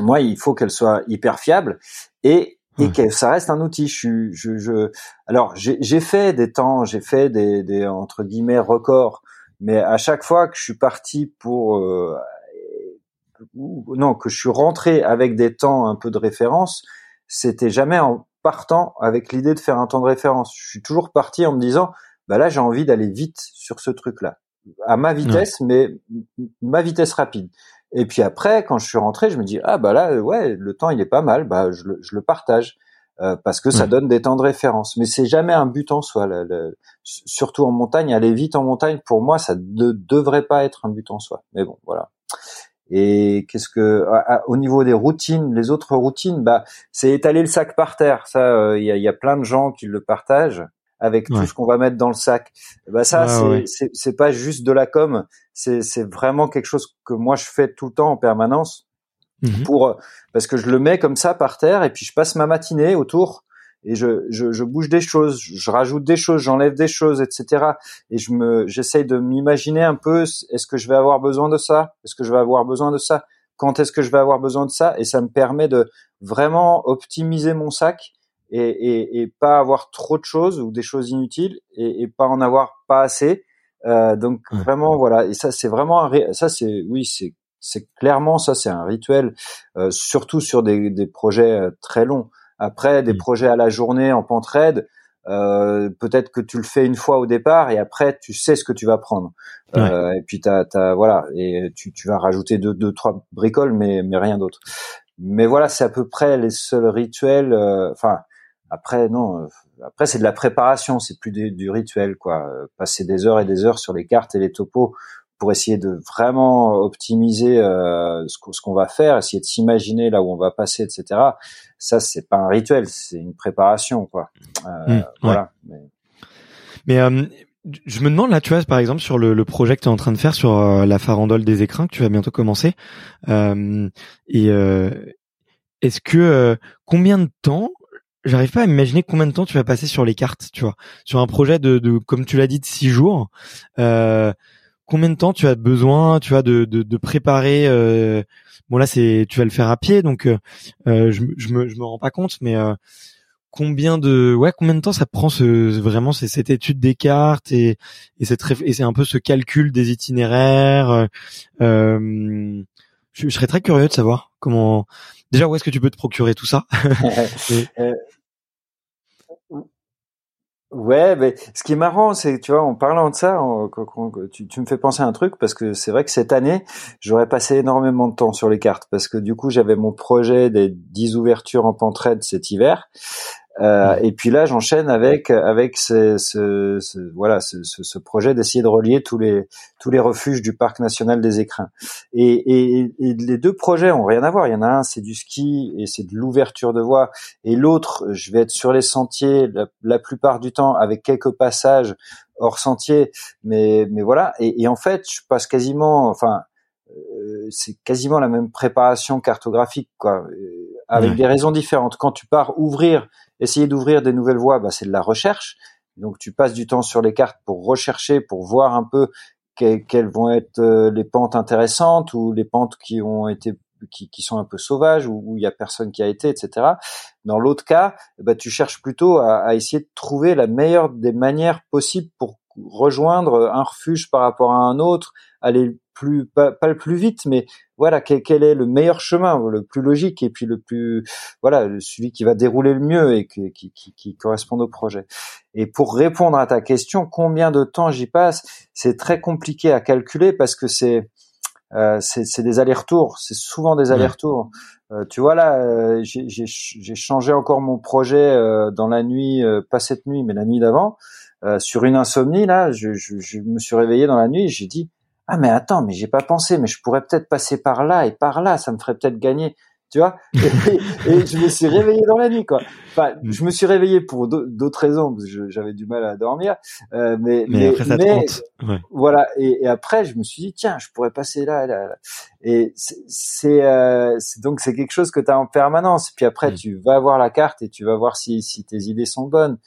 moi, il faut qu'elle soit hyper fiable et et que ça reste un outil. Je, je, je... alors j'ai fait des temps, j'ai fait des, des entre guillemets records, mais à chaque fois que je suis parti pour euh, non que je suis rentré avec des temps un peu de référence, c'était jamais en partant avec l'idée de faire un temps de référence. Je suis toujours parti en me disant bah là j'ai envie d'aller vite sur ce truc là à ma vitesse, mais ma vitesse rapide. Et puis après, quand je suis rentré, je me dis ah bah là ouais le temps il est pas mal, bah je le, je le partage. parce que ça donne des temps de référence. Mais c'est jamais un but en soi. surtout en montagne, aller vite en montagne, pour moi, ça ne devrait pas être un but en soi. Mais bon, voilà. Et qu'est-ce que au niveau des routines, les autres routines, bah c'est étaler le sac par terre. Ça, il y, a, y, a, plein de gens qui le partagent avec tout ce qu'on va mettre dans le sac. Bah ça, c'est c'est pas juste de la com, c'est c'est vraiment quelque chose que moi je fais tout le temps en permanence. Mmh pour parce que je le mets comme ça par terre et puis je passe ma matinée autour et je, je, je, bouge des choses, je rajoute des choses, j'enlève des choses, etc. Et je me, j'essaye de m'imaginer un peu, est-ce que je vais avoir besoin de ça? Est-ce que je vais avoir besoin de ça? Quand est-ce que je vais avoir besoin de ça? Et ça me permet de vraiment optimiser mon sac et, et, et pas avoir trop de choses ou des choses inutiles et, et pas en avoir pas assez. Euh, donc vraiment voilà. Et ça c'est vraiment un, ça c'est oui c'est c'est clairement ça c'est un rituel, euh, surtout sur des, des projets euh, très longs. Après, des mmh. projets à la journée en pentraide, euh, peut-être que tu le fais une fois au départ et après tu sais ce que tu vas prendre. Euh, et puis t'as, t'as, voilà, et tu, tu vas rajouter deux, deux, trois bricoles, mais, mais rien d'autre. Mais voilà, c'est à peu près les seuls rituels. Euh, enfin, après non, euh, après c'est de la préparation, c'est plus du, du, rituel quoi. Passer des heures et des heures sur les cartes et les topos pour essayer de vraiment optimiser euh, ce qu'on va faire, essayer de s'imaginer là où on va passer, etc. Ça, c'est pas un rituel, c'est une préparation, quoi. Euh, mmh, voilà. Mais, euh, je me demande là, tu vois, par exemple, sur le, projet que tu es en train de faire sur la farandole des écrins que tu vas bientôt commencer, et est-ce que combien de temps J'arrive pas à imaginer combien de temps tu vas passer sur les cartes, tu vois, sur un projet de, de comme tu l'as dit, de six jours. Euh, combien de temps tu as besoin, tu vois, de, de, de préparer euh, Bon là, c'est tu vas le faire à pied, donc euh, euh je, je me je me rends pas compte, mais euh, combien de ouais combien de temps ça prend ce vraiment c'est cette étude des cartes et et cette et c'est un peu ce calcul des itinéraires. Euh, je, je, serais très curieux de savoir comment. Déjà, où est-ce que tu peux te procurer tout ça? Ouais, mais ce qui est marrant, c'est tu vois, en parlant de ça, tu, me fais penser à un truc parce que c'est vrai que cette année, j'aurais passé énormément de temps sur les cartes parce que du coup, j'avais mon projet des 10 ouvertures en pentraide cet hiver euh, et puis là, j'enchaîne avec avec ce, ce, ce voilà ce, ce projet d'essayer de relier tous les tous les refuges du parc national des Écrins. Et, et, et, les deux projets ont rien à voir. Il y en a un, c'est du ski et c'est de l'ouverture de voie, et l'autre, je vais être sur les sentiers la, plupart du temps avec quelques passages hors sentier, mais mais voilà. Et, et en fait, je passe quasiment, enfin, euh, c'est quasiment la même préparation cartographique, quoi, avec des raisons différentes. Quand tu pars ouvrir Essayer d'ouvrir des nouvelles voies, bah, c'est de la recherche. Donc tu passes du temps sur les cartes pour rechercher, pour voir un peu quelles vont être euh, les pentes intéressantes ou les pentes qui ont été qui, qui sont un peu sauvages où il y a personne qui a été, etc. Dans l'autre cas, bah, tu cherches plutôt à, à, essayer de trouver la meilleure des manières possibles pour rejoindre un refuge par rapport à un autre, aller plus pas, pas, le plus vite, mais voilà quel, quel, est le meilleur chemin, le plus logique et puis le plus voilà celui qui va dérouler le mieux et qui, qui, qui, qui correspond au projet. Et pour répondre à ta question, combien de temps j'y passe, c'est très compliqué à calculer parce que c'est euh, c'est des allers-retours, c'est souvent des allers-retours. Euh, tu vois là, euh, j'ai changé encore mon projet euh, dans la nuit, euh, pas cette nuit, mais la nuit d'avant, sur une insomnie là. Je, je, je, me suis réveillé dans la nuit, j'ai dit ah mais attends, mais j'ai pas pensé, mais je pourrais peut-être passer par là et par là, ça me ferait peut-être gagner, tu vois. Et, je me suis réveillé dans la nuit, quoi. Enfin, mm. je me suis réveillé pour d'autres raisons parce que j'avais du mal à dormir, euh, mais mais, après, ça te voilà. Et, après, je me suis dit tiens, je pourrais passer là, là, là. Et c'est euh, donc c'est quelque chose que tu as en permanence. Puis après, mm. tu vas voir la carte et tu vas voir si si tes idées sont bonnes.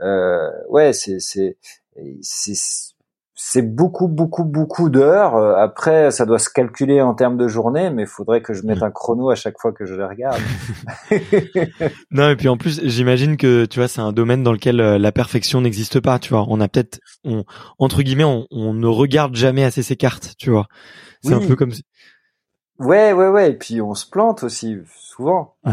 Euh, ouais, c'est c'est c'est beaucoup, beaucoup, beaucoup d'heures. Euh, après, ça doit se calculer en termes de journée, mais il faudrait que je mette un chrono à chaque fois que je les regarde. non, et puis en plus, j'imagine que tu vois, c'est un domaine dans lequel euh, la perfection n'existe pas. Tu vois, on a peut-être, on, entre guillemets, on, on, ne regarde jamais assez ses cartes. Tu vois, c'est un peu comme si Ouais, ouais, ouais. Et puis on se plante aussi souvent euh,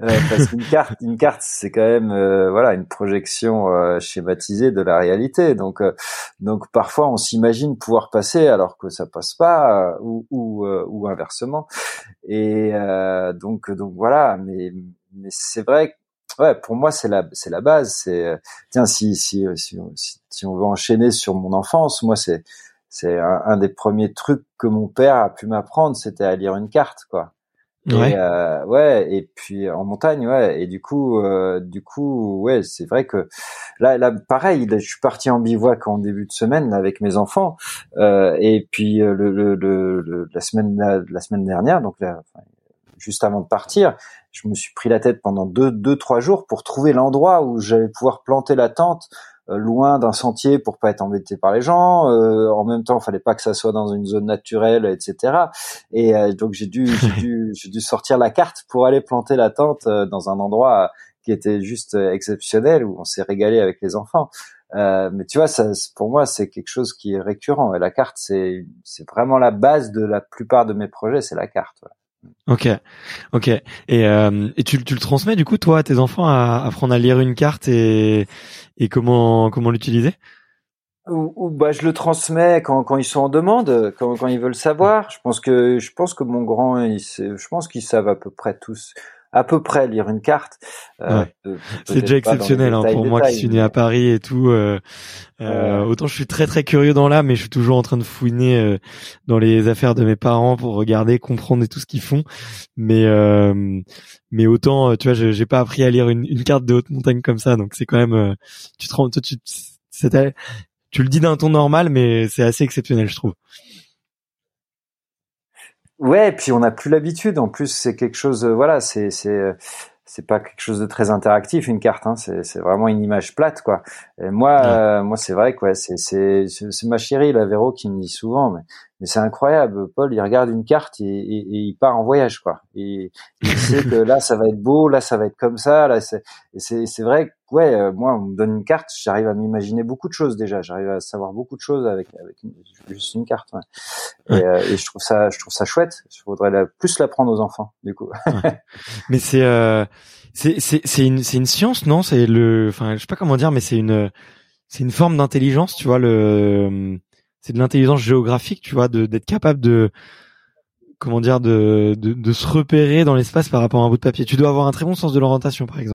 parce qu'une carte, une carte, c'est quand même euh, voilà une projection euh, schématisée de la réalité. Donc, donc parfois on s'imagine pouvoir passer alors que ça passe pas ou ou, ou inversement. Et donc donc voilà. Mais mais c'est vrai ouais, pour moi, c'est la, c'est la base. C'est, tiens, si, si, si, si, on veut enchaîner sur mon enfance, moi, c'est, c'est un, des premiers trucs que mon père a pu m'apprendre, c'était à lire une carte, quoi. Ouais. Et, euh, ouais, et puis en montagne, ouais. Et du coup, euh, du coup, ouais, c'est vrai que là, là, pareil, je suis parti en bivouac en début de semaine avec mes enfants, euh, et puis euh, le, le, le, la semaine, la, semaine dernière, donc là, juste avant de partir, je me suis pris la tête pendant deux, deux, trois jours pour trouver l'endroit où j'allais pouvoir planter la tente loin d'un sentier pour pas être embêté par les gens. Euh, en même temps, il fallait pas que ça soit dans une zone naturelle, etc. Et euh, donc j'ai dû, j'ai dû, j'ai dû sortir la carte pour aller planter la tente dans un endroit qui était juste exceptionnel où on s'est régalé avec les enfants. Euh, mais tu vois, ça, pour moi, c'est quelque chose qui est récurrent. Et la carte, c'est, c'est vraiment la base de la plupart de mes projets, c'est la carte. Ok, ok. Et, euh, et tu, tu, le transmets du coup toi à tes enfants à, apprendre à lire une carte et, et comment comment l'utiliser? Ou, bah je le transmets quand, quand ils sont en demande, quand, quand ils veulent savoir. Je pense que je pense que mon grand, il, je pense qu'ils savent à peu près tous à peu près lire une carte. Euh, c'est déjà exceptionnel hein, pour moi qui suis né à Paris et tout. Euh, euh, autant je suis très très curieux dans l'âme, mais je suis toujours en train de fouiner euh, dans les affaires de mes parents pour regarder, comprendre et tout ce qu'ils font. Mais euh, mais autant, tu vois, j'ai pas appris à lire une, une, carte de haute montagne comme ça, donc c'est quand même. tu te rends, tu, tu, tu le dis d'un ton normal, mais c'est assez exceptionnel, je trouve. Ouais, et puis on n'a plus l'habitude. En plus, c'est quelque chose, euh, voilà, c'est c'est euh, c'est pas quelque chose de très interactif une carte. Hein. C'est c'est vraiment une image plate, quoi. Et moi, euh, moi, c'est vrai, quoi. C'est c'est c'est ma chérie, la Véro, qui me dit souvent, mais mais c'est incroyable. Paul, il regarde une carte et, et, et, il part en voyage, quoi. Et il sait que là, ça va être beau, là, ça va être comme ça. Là, c'est c'est c'est vrai. Ouais, euh, moi, on me donne une carte, j'arrive à m'imaginer beaucoup de choses déjà. J'arrive à savoir beaucoup de choses avec avec juste une carte. Ouais. Et, euh, et, je trouve ça, je trouve ça chouette. Je voudrais la, plus l'apprendre aux enfants, du coup. mais c'est euh, c'est c'est c'est une c'est une science, non? C'est le, enfin, je sais pas comment dire, mais c'est une c'est une forme d'intelligence, tu vois le c'est de l'intelligence géographique, tu vois, d'être capable de comment dire de, de, de se repérer dans l'espace par rapport à un bout de papier. Tu dois avoir un très bon sens de l'orientation, par exemple.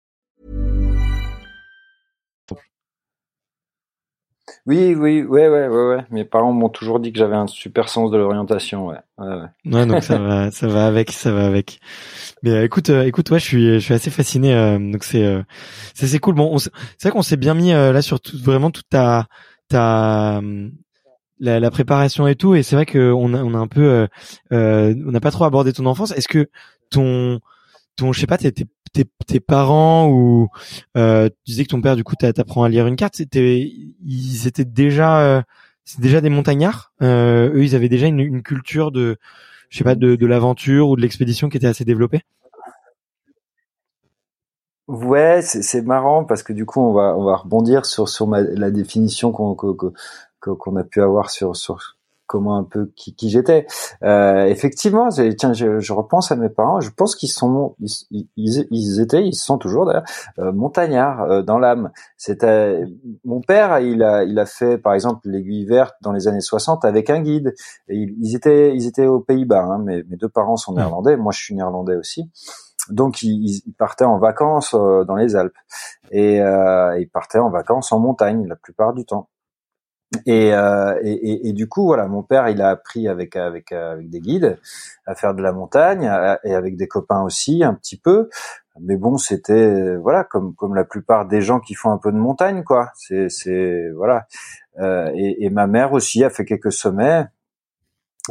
Oui, oui, ouais, ouais, ouais, ouais. Mes parents m'ont toujours dit que j'avais un super sens de l'orientation, ouais. Ouais, ouais. donc ça va, ça va avec, ça va avec. Mais euh, écoute, euh, écoute, ouais, je suis, je suis assez fasciné. Euh, donc c'est, c'est, c'est cool. Bon, c'est vrai qu'on s'est bien mis là sur tout, vraiment toute ta, ta, la, la, préparation et tout. Et c'est vrai qu'on a, on a un peu, on n'a pas trop abordé ton enfance. Est-ce que ton, ton, je sais pas, tes, tes, tes parents ou euh, tu disais que ton père du coup t'apprends à lire une carte. C'était, ils étaient déjà, c'est déjà des montagnards. eux, ils avaient déjà une, une culture de je sais pas, de, de l'aventure ou de l'expédition qui était assez développée? Ouais, c'est marrant parce que du coup on va on va rebondir sur sur ma, la définition qu'on qu'on a pu avoir sur sur comment un peu qui, qui j'étais. Euh, effectivement, tiens, je, je, repense à mes parents. Je pense qu'ils sont, ils, ils, étaient, ils sont toujours d'ailleurs euh, montagnards euh, dans l'âme. C'était mon père, il a, il a fait par exemple l'aiguille verte dans les années 60 avec un guide. Et ils, étaient, ils étaient aux Pays-Bas. Hein, mes, mes deux parents sont néerlandais. Moi, je suis néerlandais aussi. Donc ils, ils partaient en vacances euh, dans les Alpes et euh, ils partaient en vacances en montagne la plupart du temps. Et, euh, et, et, du coup, voilà, mon père, il a appris avec avec avec des guides à faire de la montagne et avec des copains aussi un petit peu. Mais bon, c'était voilà comme comme la plupart des gens qui font un peu de montagne, quoi. C'est c'est voilà. Euh, et, et, ma mère aussi a fait quelques sommets.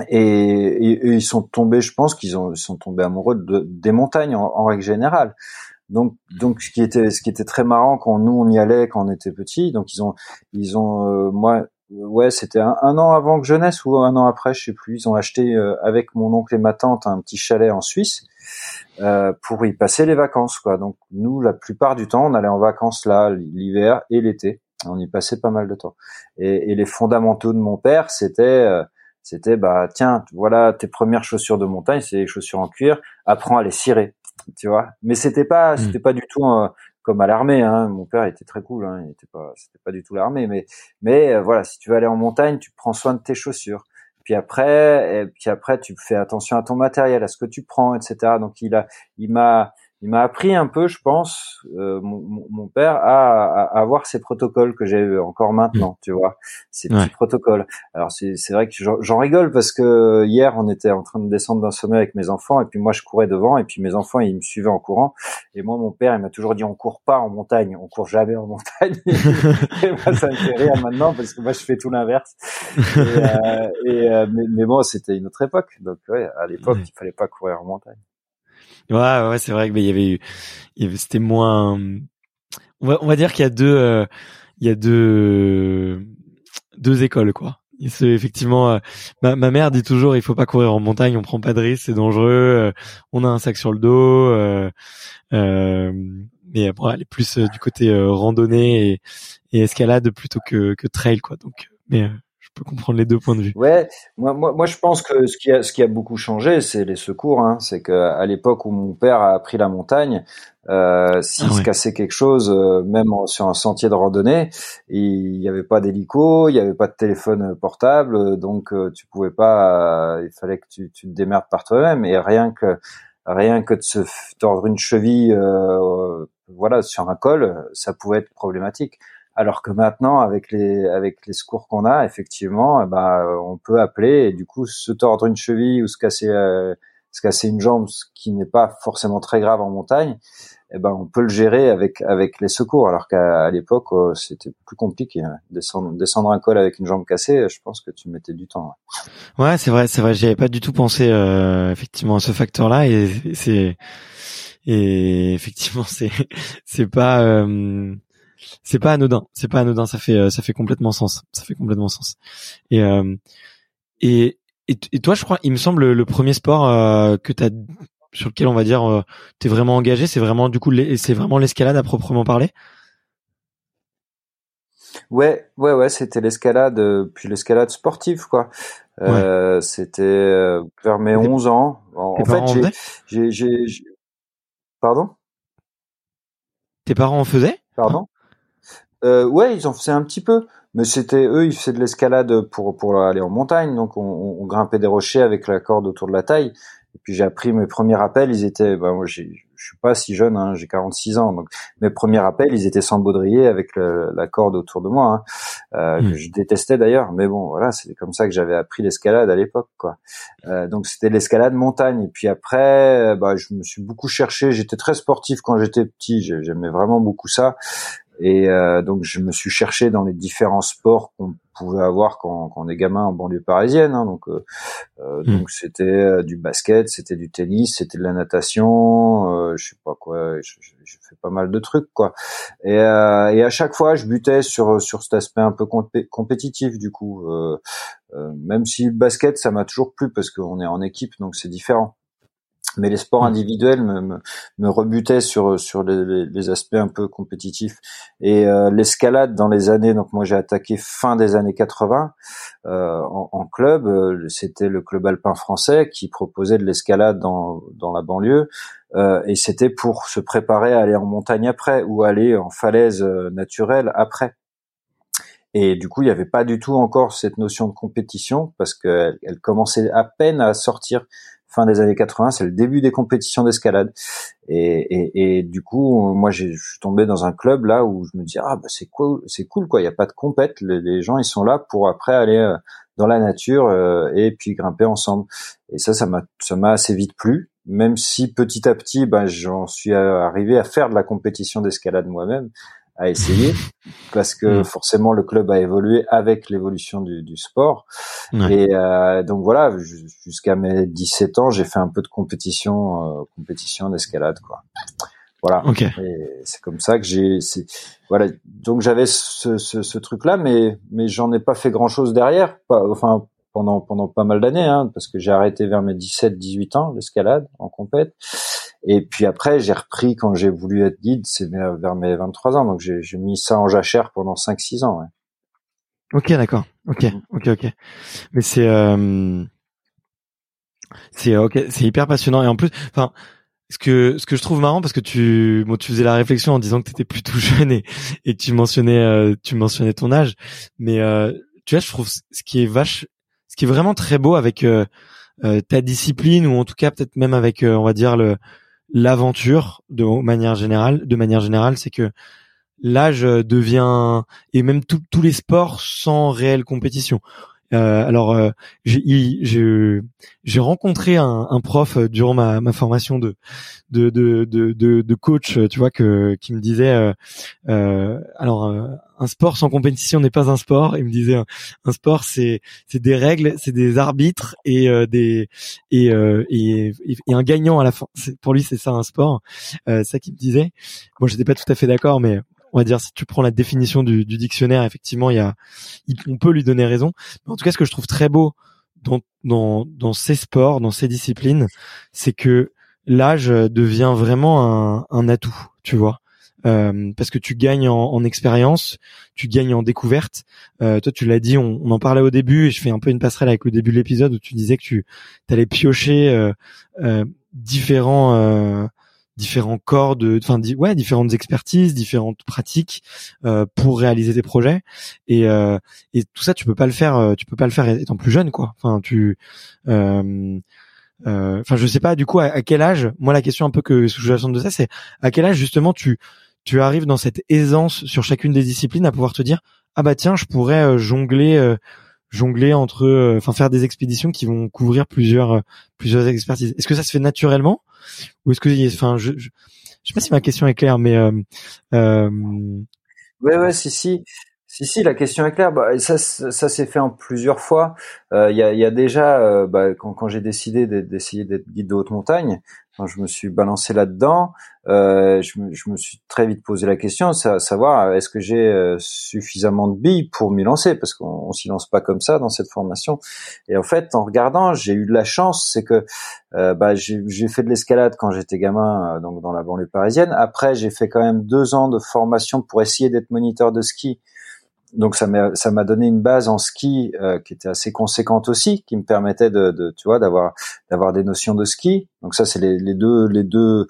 Et, ils sont tombés, je pense qu'ils ont ils sont tombés amoureux de, des montagnes en, en règle générale. Donc, donc ce qui était, ce qui était très marrant quand nous on y allait quand on était petits. Donc ils ont, ils ont, euh, moi, ouais, c'était un, an avant que je naisse ou un an après, je sais plus. Ils ont acheté avec mon oncle et ma tante un petit chalet en Suisse pour y passer les vacances, quoi. Donc nous, la plupart du temps, on allait en vacances là, l'hiver et l'été. On y passait pas mal de temps. Et, et les fondamentaux de mon père, c'était c'était bah tiens, voilà tes premières chaussures de montagne, c'est les chaussures en cuir, apprends à les cirer, tu vois. Mais c'était pas, hmm. c'était pas du tout euh, comme à l'armée. Hein. Mon père était très cool, hein. il était pas, c'était pas du tout l'armée, mais mais euh, voilà, si tu veux aller en montagne, tu prends soin de tes chaussures. Puis après, et puis après, tu fais attention à ton matériel, à ce que tu prends, etc. Donc il a, il m'a, il m'a appris un peu, je pense, euh, mon, mon, père, à, à, avoir ces protocoles que j'ai encore maintenant, tu vois, ces petits protocoles. Alors c'est vrai que j'en rigole parce que hier on était en train de descendre d'un sommet avec mes enfants et puis moi je courais devant et puis mes enfants ils me suivaient en courant et moi mon père il m'a toujours dit on court pas en montagne, on court jamais en montagne. et moi ça me fait rire maintenant parce que moi je fais tout l'inverse. Et, euh, et euh, mais, mais, bon c'était une autre époque donc ouais à l'époque il fallait pas courir en montagne. Ouais, ouais, c'est vrai qu'il y avait eu, c'était moins. On va, on va dire qu'il y a deux, euh, il y a deux, deux écoles quoi. C'est effectivement, euh, ma, ma, mère dit toujours, il faut pas courir en montagne, on prend pas de risque, c'est dangereux. Euh, on a un sac sur le dos. Euh, mais bon, elle est plus du côté randonnée et, et, escalade plutôt que, que trail quoi. Donc, mais peux comprendre les deux points de vue. Ouais, moi, moi, moi je pense que ce qui a, ce qui a beaucoup changé, c'est les secours. Hein. C'est qu'à l'époque où mon père a pris la montagne, euh, s'il ah se cassait quelque chose, euh, même sur un sentier de randonnée, il n'y avait pas d'hélico, il n'y avait pas de téléphone portable, donc euh, tu pouvais pas. Euh, il fallait que tu, tu te démerdes par toi-même. Et rien que rien que de se tordre une cheville, voilà, sur un col, ça pouvait être problématique. Alors que maintenant, avec les avec les secours qu'on a, effectivement, ben, on peut appeler et du coup se tordre une cheville ou se casser euh, se casser une jambe, ce qui n'est pas forcément très grave en montagne. Eh ben, on peut le gérer avec avec les secours. Alors qu'à l'époque, euh, c'était plus compliqué. Hein. Descendre descendre un col avec une jambe cassée, je pense que tu mettais du temps. Ouais, c'est vrai, c'est vrai. J'y pas du tout pensé euh, effectivement à ce facteur-là et c'est et effectivement c'est c'est pas c'est pas anodin, c'est pas anodin, ça fait euh, ça fait complètement sens, ça fait complètement sens. Et euh, et, et, toi, je crois, il me semble le premier sport euh, que t'as sur lequel on va dire euh, t'es vraiment engagé, c'est vraiment du coup c'est vraiment l'escalade à proprement parler? Ouais, ouais, ouais, c'était l'escalade, puis l'escalade sportive, quoi. Euh, C'était vers mes 11 ans. En, fait, j'ai, j'ai, pardon? Tes parents en faisaient? Pardon? Euh, ouais, ils en faisaient un petit peu, mais c'était eux, ils faisaient de l'escalade pour pour aller en montagne, donc on, on, grimpait des rochers avec la corde autour de la taille. Et puis j'ai appris mes premiers rappels, ils étaient, ben moi je suis pas si jeune, hein, j'ai 46 ans, donc mes premiers rappels, ils étaient sans baudrier avec la corde autour de moi, hein, euh, que hmm. je détestais d'ailleurs, mais bon voilà, c'est comme ça que j'avais appris l'escalade à l'époque, quoi. Euh, donc c'était l'escalade montagne. Et puis après, bah, je me suis beaucoup cherché. J'étais très sportif quand j'étais petit, j'aimais vraiment beaucoup ça. Et euh, donc je me suis cherché dans les différents sports qu'on pouvait avoir quand, quand, on est gamin en banlieue parisienne. Hein. donc euh, euh donc c'était euh, du basket, c'était du tennis, c'était de la natation, je sais pas quoi. J'ai fait pas mal de trucs quoi. Et, et à chaque fois je butais sur sur cet aspect un peu compétitif du coup. même si le basket ça m'a toujours plu parce qu'on est en équipe donc c'est différent mais les sports mmh. individuels me, me, me rebutaient sur sur les, les, aspects un peu compétitifs. Et euh, l'escalade dans les années donc moi j'ai attaqué fin des années 80 euh, en, en, club. Euh, c'était le club alpin français qui proposait de l'escalade dans dans la banlieue. Euh, et c'était pour se préparer à aller en montagne après ou aller en falaise euh, naturelle après. Et du coup, il n'y avait pas du tout encore cette notion de compétition parce qu'elle elle commençait à peine à sortir fin des années 80, c'est le début des compétitions d'escalade. Et, et, et, du coup, moi, je suis tombé dans un club là où je me dis ah bah c'est cool, c'est cool quoi. Il y a pas de compète, les, gens ils sont là pour après aller euh, dans la nature euh, et puis grimper ensemble. Et ça, ça m'a ça m'a assez vite plu. Même si petit à petit, ben j'en suis arrivé à faire de la compétition d'escalade moi-même à essayer parce que mm. forcément le club a évolué avec l'évolution du, du, sport et euh, donc voilà jusqu'à mes 17 ans j'ai fait un peu de compétition euh, compétition d'escalade quoi Voilà. C'est comme ça que j'ai. Voilà. Donc j'avais ce, ce, ce truc-là, mais mais j'en ai pas fait grand-chose derrière. Pas, enfin pendant pendant pas mal d'années, hein, parce que j'ai arrêté vers mes 17-18 ans l'escalade en compète. Et puis après, j'ai repris quand j'ai voulu être guide, c'est vers mes 23 ans. Donc j'ai mis ça en jachère pendant 5-6 ans. Ouais. Ok, d'accord. Ok, mm. ok, ok. Mais c'est euh, c'est ok, c'est hyper passionnant et en plus, enfin, ce que ce que je trouve marrant parce que tu bon, tu faisais la réflexion en disant que tu étais plutôt jeune et et que tu mentionnais euh, tu mentionnais ton âge, mais euh, tu vois, je trouve ce qui est vache, ce qui est vraiment très beau avec euh, euh ta discipline ou en tout cas peut-être même avec on va dire le l'aventure de manière générale, de manière générale, c'est que l'âge devient et même tous les sports sans réelle compétition. Euh, alors, euh, j'ai rencontré un, un, prof euh, durant ma, ma formation de de, de, de, de, coach, tu vois, que qui me disait, euh, euh alors un sport sans compétition n'est pas un sport. Il me disait, un, sport c'est c'est des règles, c'est des arbitres et des et, et, et, un gagnant à la fin. Pour lui, c'est ça un sport. ça qu'il me disait. Moi, j'étais pas tout à fait d'accord, mais on va dire si tu prends la définition du, dictionnaire, effectivement, il y a, on peut lui donner raison. Mais en tout cas, ce que je trouve très beau dans dans, dans ces sports, dans ces disciplines, c'est que l'âge devient vraiment un, un atout, tu vois. Euh, parce que tu gagnes en, expérience, tu gagnes en découverte. Euh, toi, tu l'as dit, on, en parlait au début, et je fais un peu une passerelle avec le début de l'épisode où tu disais que tu allais piocher euh, euh différents euh, différents corps de, enfin, ouais, différentes expertises, différentes pratiques euh, pour réaliser tes projets. Et, euh, et tout ça, tu peux pas le faire, euh, tu peux pas le faire étant plus jeune, quoi. Enfin, tu, euh, euh, enfin, je sais pas. Du coup, à, quel âge Moi, la question un peu que je sens de ça, c'est à quel âge justement tu tu arrives dans cette aisance sur chacune des disciplines à pouvoir te dire ah bah tiens, je pourrais jongler jongler entre enfin faire des expéditions qui vont couvrir plusieurs plusieurs expertises. Est-ce que ça se fait naturellement ou est-ce que, enfin, je, je, sais pas si ma question est claire, mais euh, euh... ouais, ouais, si, si. Si, si, la question est claire. Bah, ça, ça s'est fait en plusieurs fois. Euh, il y, a, y, a, déjà, euh, bah, quand, quand j'ai décidé d'essayer d'être guide de haute montagne, quand je me suis balancé là-dedans, euh, je, me, suis très vite posé la question, savoir est-ce que j'ai euh, suffisamment de billes pour m'y lancer, parce qu'on on s'y lance pas comme ça dans cette formation. Et en fait, en regardant, j'ai eu de la chance, c'est que euh, bah, j'ai fait de l'escalade quand j'étais gamin, euh, donc dans la banlieue parisienne. Après, j'ai fait quand même deux ans de formation pour essayer d'être moniteur de ski donc ça m'a donné une base en ski euh, qui était assez conséquente aussi, qui me permettait de, de tu vois d'avoir d'avoir des notions de ski. Donc ça c'est les, deux les deux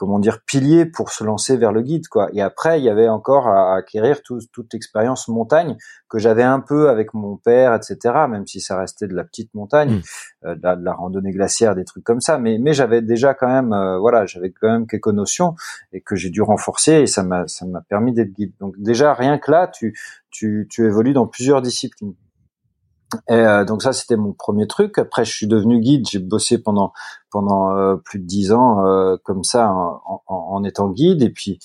comment dire piliers pour se lancer vers le guide quoi. Et après il y avait encore à, acquérir toute l'expérience montagne que j'avais un peu avec mon père etc. Même si ça restait de la petite montagne, mmh. euh, de, la, randonnée glaciaire, des trucs comme ça. Mais mais j'avais déjà quand même euh, voilà j'avais quand même quelques notions et que j'ai dû renforcer et ça m'a ça m'a permis d'être guide. Donc déjà rien que là tu tu tu évolues dans plusieurs disciplines. Et euh, donc ça c'était mon premier truc. Après je suis devenu guide, j'ai bossé pendant pendant euh, plus de dix ans euh, comme ça en, en, étant guide et puis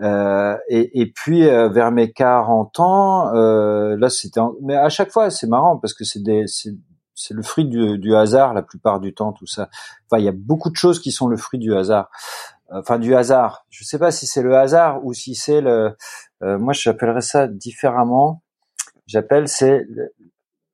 et, et, puis vers mes 40 ans là c'était mais à chaque fois c'est marrant parce que c'est des c'est c'est le fruit du, du, hasard la plupart du temps tout ça. Enfin il y a beaucoup de choses qui sont le fruit du hasard. Enfin du hasard. Je sais pas si c'est le hasard ou si c'est le moi j'appellerais ça différemment. J'appelle c'est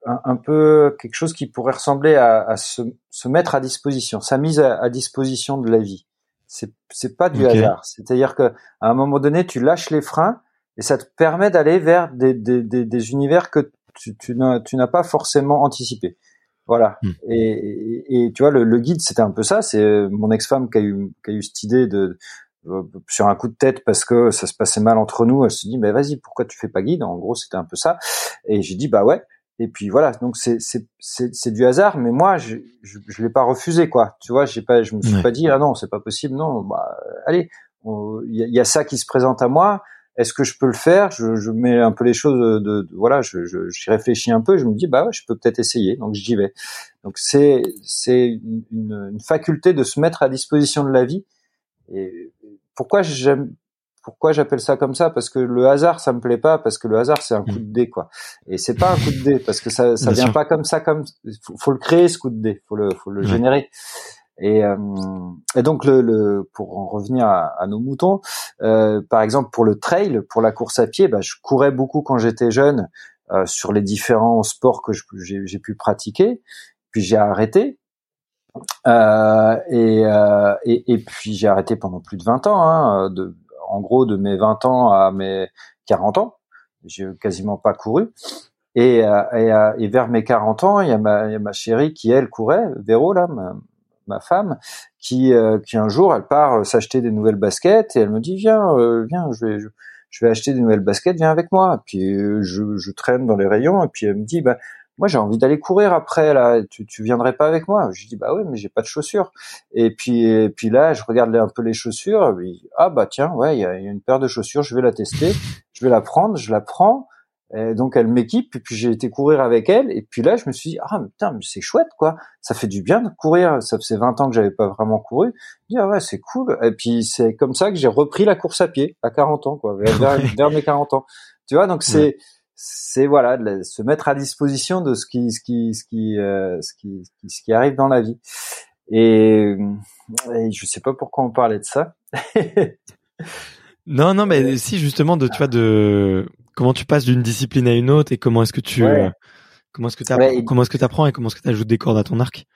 un, peu quelque chose qui pourrait ressembler à, à se, se, mettre à disposition, sa mise à, disposition de la vie. C'est c'est pas du hasard. C'est-à-dire que à un moment donné, tu lâches les freins et ça te permet d'aller vers des, des, des, des, univers que tu, tu n'as pas forcément anticipé. Voilà. Hmm. Et, et, tu vois, le, le guide, c'était un peu ça. C'est mon ex-femme qui a eu qui a eu cette idée de sur un coup de tête parce que ça se passait mal entre nous. Elle se dit, mais vas-y, pourquoi tu fais pas guide? En gros, c'était un peu ça. Et j'ai dit, bah ouais. Et puis voilà, donc c'est c'est c'est du hasard, mais moi je je, je l'ai pas refusé quoi. Tu vois, j'ai pas je me suis pas dit ah non c'est pas possible non bah allez il y, y, a ça qui se présente à moi. Est-ce que je peux le faire? Je, je, mets un peu les choses de, de, voilà, je, réfléchis un peu. Je me dis bah ouais, je peux peut-être essayer, donc j'y vais. Donc c'est c'est une, une, faculté de se mettre à disposition de la vie. Et pourquoi j'aime pourquoi j'appelle ça comme ça? Parce que le hasard, ça me plaît pas, parce que le hasard, c'est un coup mm. de dé, quoi. Et c'est pas un coup de dé, parce que ça, ça vient pas comme ça, comme faut, faut, le créer ce coup de dé, faut le, faut le générer. Et, euh, et donc le, le, pour en revenir à, à nos moutons, euh, par exemple pour le trail, pour la course à pied, bah, je courais beaucoup quand j'étais jeune euh, sur les différents sports que j'ai pu pratiquer. Puis j'ai arrêté. Euh, et, euh, et, et, puis j'ai arrêté pendant plus de 20 ans, hein, de, en gros de mes 20 ans à mes 40 ans. J'ai quasiment pas couru. Et, et, et, vers mes 40 ans, il y, a ma, chérie qui elle courait, Véro là, ma femme, qui, euh, qui un jour, elle part euh, s'acheter des nouvelles baskets et elle me dit viens, euh, viens, je vais, acheter des nouvelles baskets, viens avec moi. Puis je, je traîne dans les rayons et puis elle me dit bah moi j'ai envie d'aller courir après là, tu, tu viendrais pas avec moi? Je dis bah oui mais j'ai pas de chaussures. Et puis et puis là je regarde un peu les chaussures, et ah bah tiens ouais il y a, y a, une paire de chaussures, je vais la tester, je vais la prendre, je la prends. Donc elle m'équipe, et puis j'ai été courir avec elle, et puis là je me suis dit ah mais putain mais c'est chouette quoi, ça fait du bien de courir, ça faisait 20 ans que j'avais pas vraiment couru, je dis ah ouais c'est cool, et puis c'est comme ça que j'ai repris la course à pied à 40 ans quoi, vers, mes 40 ans, tu vois donc c'est c'est voilà de se mettre à disposition de ce qui ce qui ce qui euh, ce qui ce qui arrive dans la vie. Et, et je sais pas pourquoi on parlait de ça. non non mais si justement de tu vois de comment tu passes d'une discipline à une autre et comment est-ce que tu euh, comment est-ce que tu ouais, comment est-ce que tu apprends et comment est-ce que tu ajoutes des cordes à ton arc?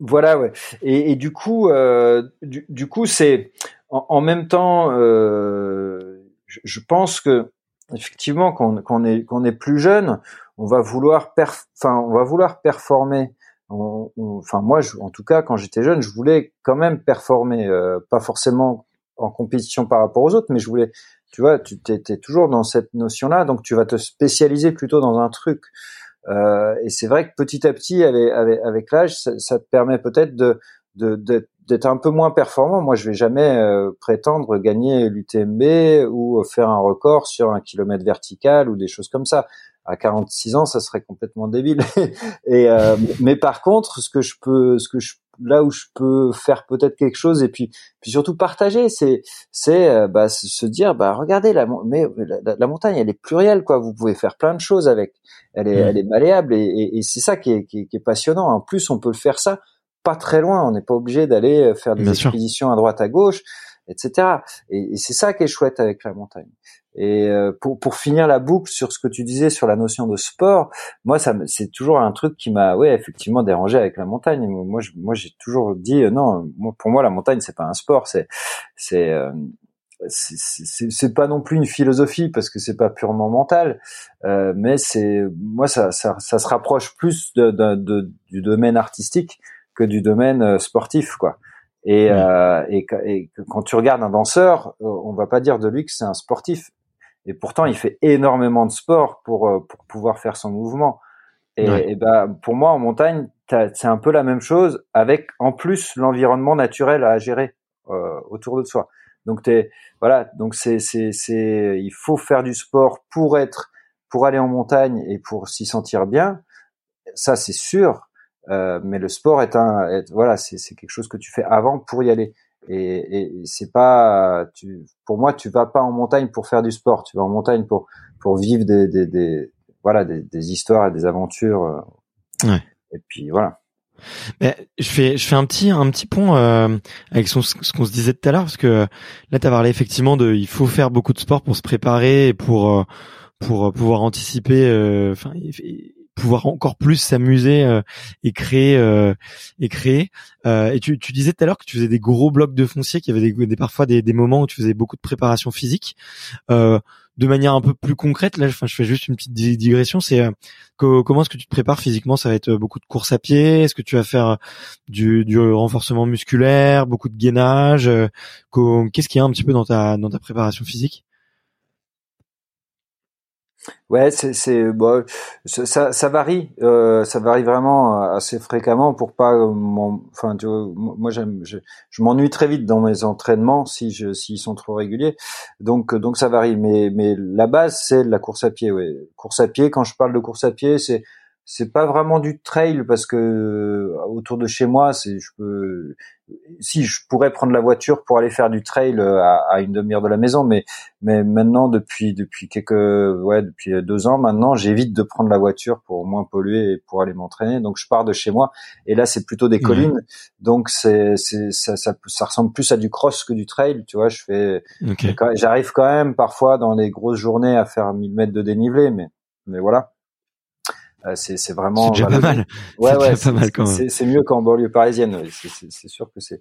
Voilà ouais. Et, et du coup euh, du, du, coup c'est en, en, même temps euh, je, je, pense que effectivement qu'on qu'on est qu'on est plus jeune on va vouloir enfin on va vouloir performer enfin moi je, en tout cas quand j'étais jeune je voulais quand même performer euh, pas forcément en compétition par rapport aux autres mais je voulais tu vois, tu étais toujours dans cette notion-là, donc tu vas te spécialiser plutôt dans un truc. Euh, et c'est vrai que petit à petit, avec, avec, avec l'âge, ça, ça, te permet peut-être de d'être un peu moins performant. Moi, je vais jamais euh, prétendre gagner l'UTMB ou faire un record sur un kilomètre vertical ou des choses comme ça. À 46 ans, ça serait complètement débile. et euh, mais par contre, ce que je peux, ce que je là où je peux faire peut-être quelque chose et puis puis surtout partager c'est c'est euh, bah, se dire bah regardez la mais la, montagne elle est plurielle quoi vous pouvez faire plein de choses avec elle est elle est malléable et, et, c'est ça qui est, qui est, passionnant en plus on peut le faire ça pas très loin. On n'est pas obligé d'aller euh, faire des expéditions à droite à gauche etc et, et c'est ça qui est chouette avec la montagne. Et euh, pour, pour finir la boucle sur ce que tu disais sur la notion de sport, moi ça c'est toujours un truc qui m'a ouais effectivement dérangé avec la montagne. Moi je, moi j'ai toujours dit euh, non, pour moi la montagne c'est pas un sport, c'est c'est euh, c'est pas non plus une philosophie parce que c'est pas purement mental, euh, mais c'est moi ça, ça, ça se rapproche plus de, de, de, du domaine artistique que du domaine sportif quoi. Et, euh, et, et, quand tu regardes un danseur, on va pas dire de lui que c'est un sportif. Et pourtant, il fait énormément de sport pour, euh, pour pouvoir faire son mouvement. Et, et ben, pour moi, en montagne, c'est un peu la même chose, avec en plus l'environnement naturel à gérer euh, autour de soi. Donc t'es, voilà, donc c'est c'est c'est, il faut faire du sport pour être, pour aller en montagne et pour s'y sentir bien. Ça, c'est sûr. Euh, mais le sport est un, voilà, c'est quelque chose que tu fais avant pour y aller. Et, et c'est pas, tu, pour moi, tu vas pas en montagne pour faire du sport. Tu vas en montagne pour pour vivre des, des, des voilà des, des, histoires et des aventures. Euh. Ouais. Et puis voilà. Mais je fais je fais un petit un petit pont euh, avec ce qu'on se disait tout à l'heure parce que là tu as parlé effectivement de il faut faire beaucoup de sport pour se préparer et pour euh, pour pouvoir anticiper enfin pouvoir encore plus s'amuser euh, et créer euh, et créer. Euh, et tu, disais tout à l'heure que tu faisais des gros blocs de foncier, qu'il y avait des, des parfois des, moments où tu faisais beaucoup de préparation physique. de manière un peu plus concrète, là, je fais juste une petite digression. C'est comment est-ce que tu te prépares physiquement? Ça va être beaucoup de course à pied? Est-ce que tu vas faire du, du renforcement musculaire, beaucoup de gainage Qu'est-ce qu'il y a un petit peu dans ta dans ta préparation physique? Ouais, c'est c'est bon, ça ça varie, euh, ça varie vraiment euh, assez fréquemment pour pas, euh, enfin tu vois, moi j'aime, je, je m'ennuie très vite dans mes entraînements si je s'ils sont trop réguliers, donc donc ça varie, mais mais la base c'est la course à pied, ouais, course à pied. Quand je parle de course à pied, c'est c'est pas vraiment du trail parce que autour de chez moi, c'est je peux si je pourrais prendre la voiture pour aller faire du trail euh, à, à une demi-heure de la maison, mais mais maintenant depuis depuis quelques ouais depuis deux ans maintenant, j'évite de prendre la voiture pour moins polluer et pour aller m'entraîner. Donc je pars de chez moi et là c'est plutôt des collines, donc c'est c'est ça, ça, ça ressemble plus à du cross que du trail, tu vois. Je fais j'arrive quand même parfois dans les grosses journées à faire 1000 mètres de dénivelé, mais mais voilà. Euh, c'est c'est vraiment déjà pas mal. ouais ouais pas mal quand même. c'est mieux qu'en banlieue parisienne c'est sûr que c'est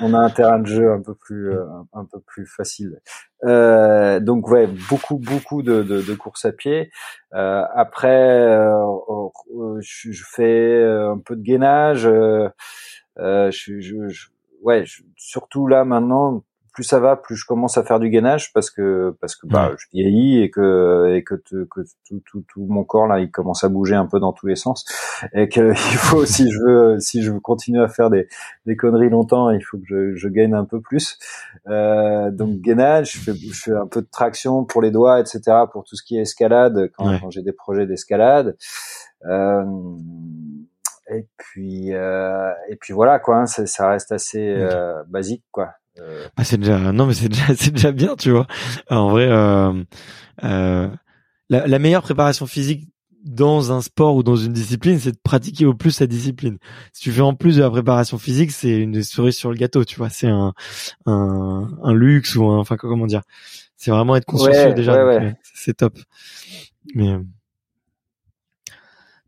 on, a un terrain de jeu un peu plus euh, un peu plus facile. Euh, donc ouais beaucoup beaucoup de, de, de courses à pied. Euh, après je, je, fais un peu de gainage je, je, je ouais surtout là maintenant plus ça va, plus je commence à faire du gainage parce que parce que bah je vieillis et que et que, que tout, tout, tout, mon corps là il commence à bouger un peu dans tous les sens et que il faut si je veux si je veux continuer à faire des, des conneries longtemps il faut que je, je gaine un peu plus. Euh, donc gainage je fais je fais un peu de traction pour les doigts etc pour tout ce qui est escalade quand, quand j'ai des projets d'escalade. Euh, et puis euh, et puis voilà quoi hein, ça reste assez euh, basique quoi bah, c'est déjà non mais c'est déjà c'est déjà bien tu vois. En vrai euh, euh, la, la, meilleure préparation physique dans un sport ou dans une discipline c'est de pratiquer au plus sa discipline. Si tu fais en plus de la préparation physique c'est une cerise sur le gâteau tu vois. C'est un, un, un luxe ou un, enfin comment dire. C'est vraiment être consciencieux déjà euh, c'est top. Mais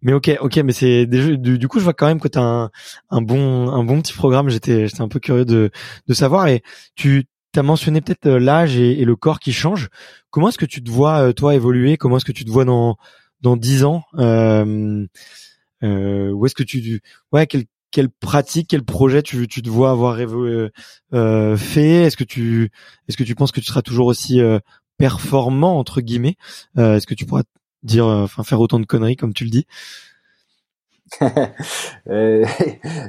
mais ok, ok, mais c'est du, coup je vois quand même que tu as un, un, bon un bon petit programme. J'étais j'étais un peu curieux de de savoir. Et tu as mentionné peut-être euh, l'âge et, le corps qui change. Comment est-ce que tu te vois euh, toi évoluer? Comment est-ce que tu te vois dans dans dix ans? Euh, euh, Où est-ce que tu ouais quel quelle pratique, quel projet tu, tu te vois avoir euh, fait? Est-ce que tu est-ce que tu penses que tu seras toujours aussi performant entre guillemets? Est-ce que tu pourras dire, euh, enfin faire autant de conneries comme tu le dis euh,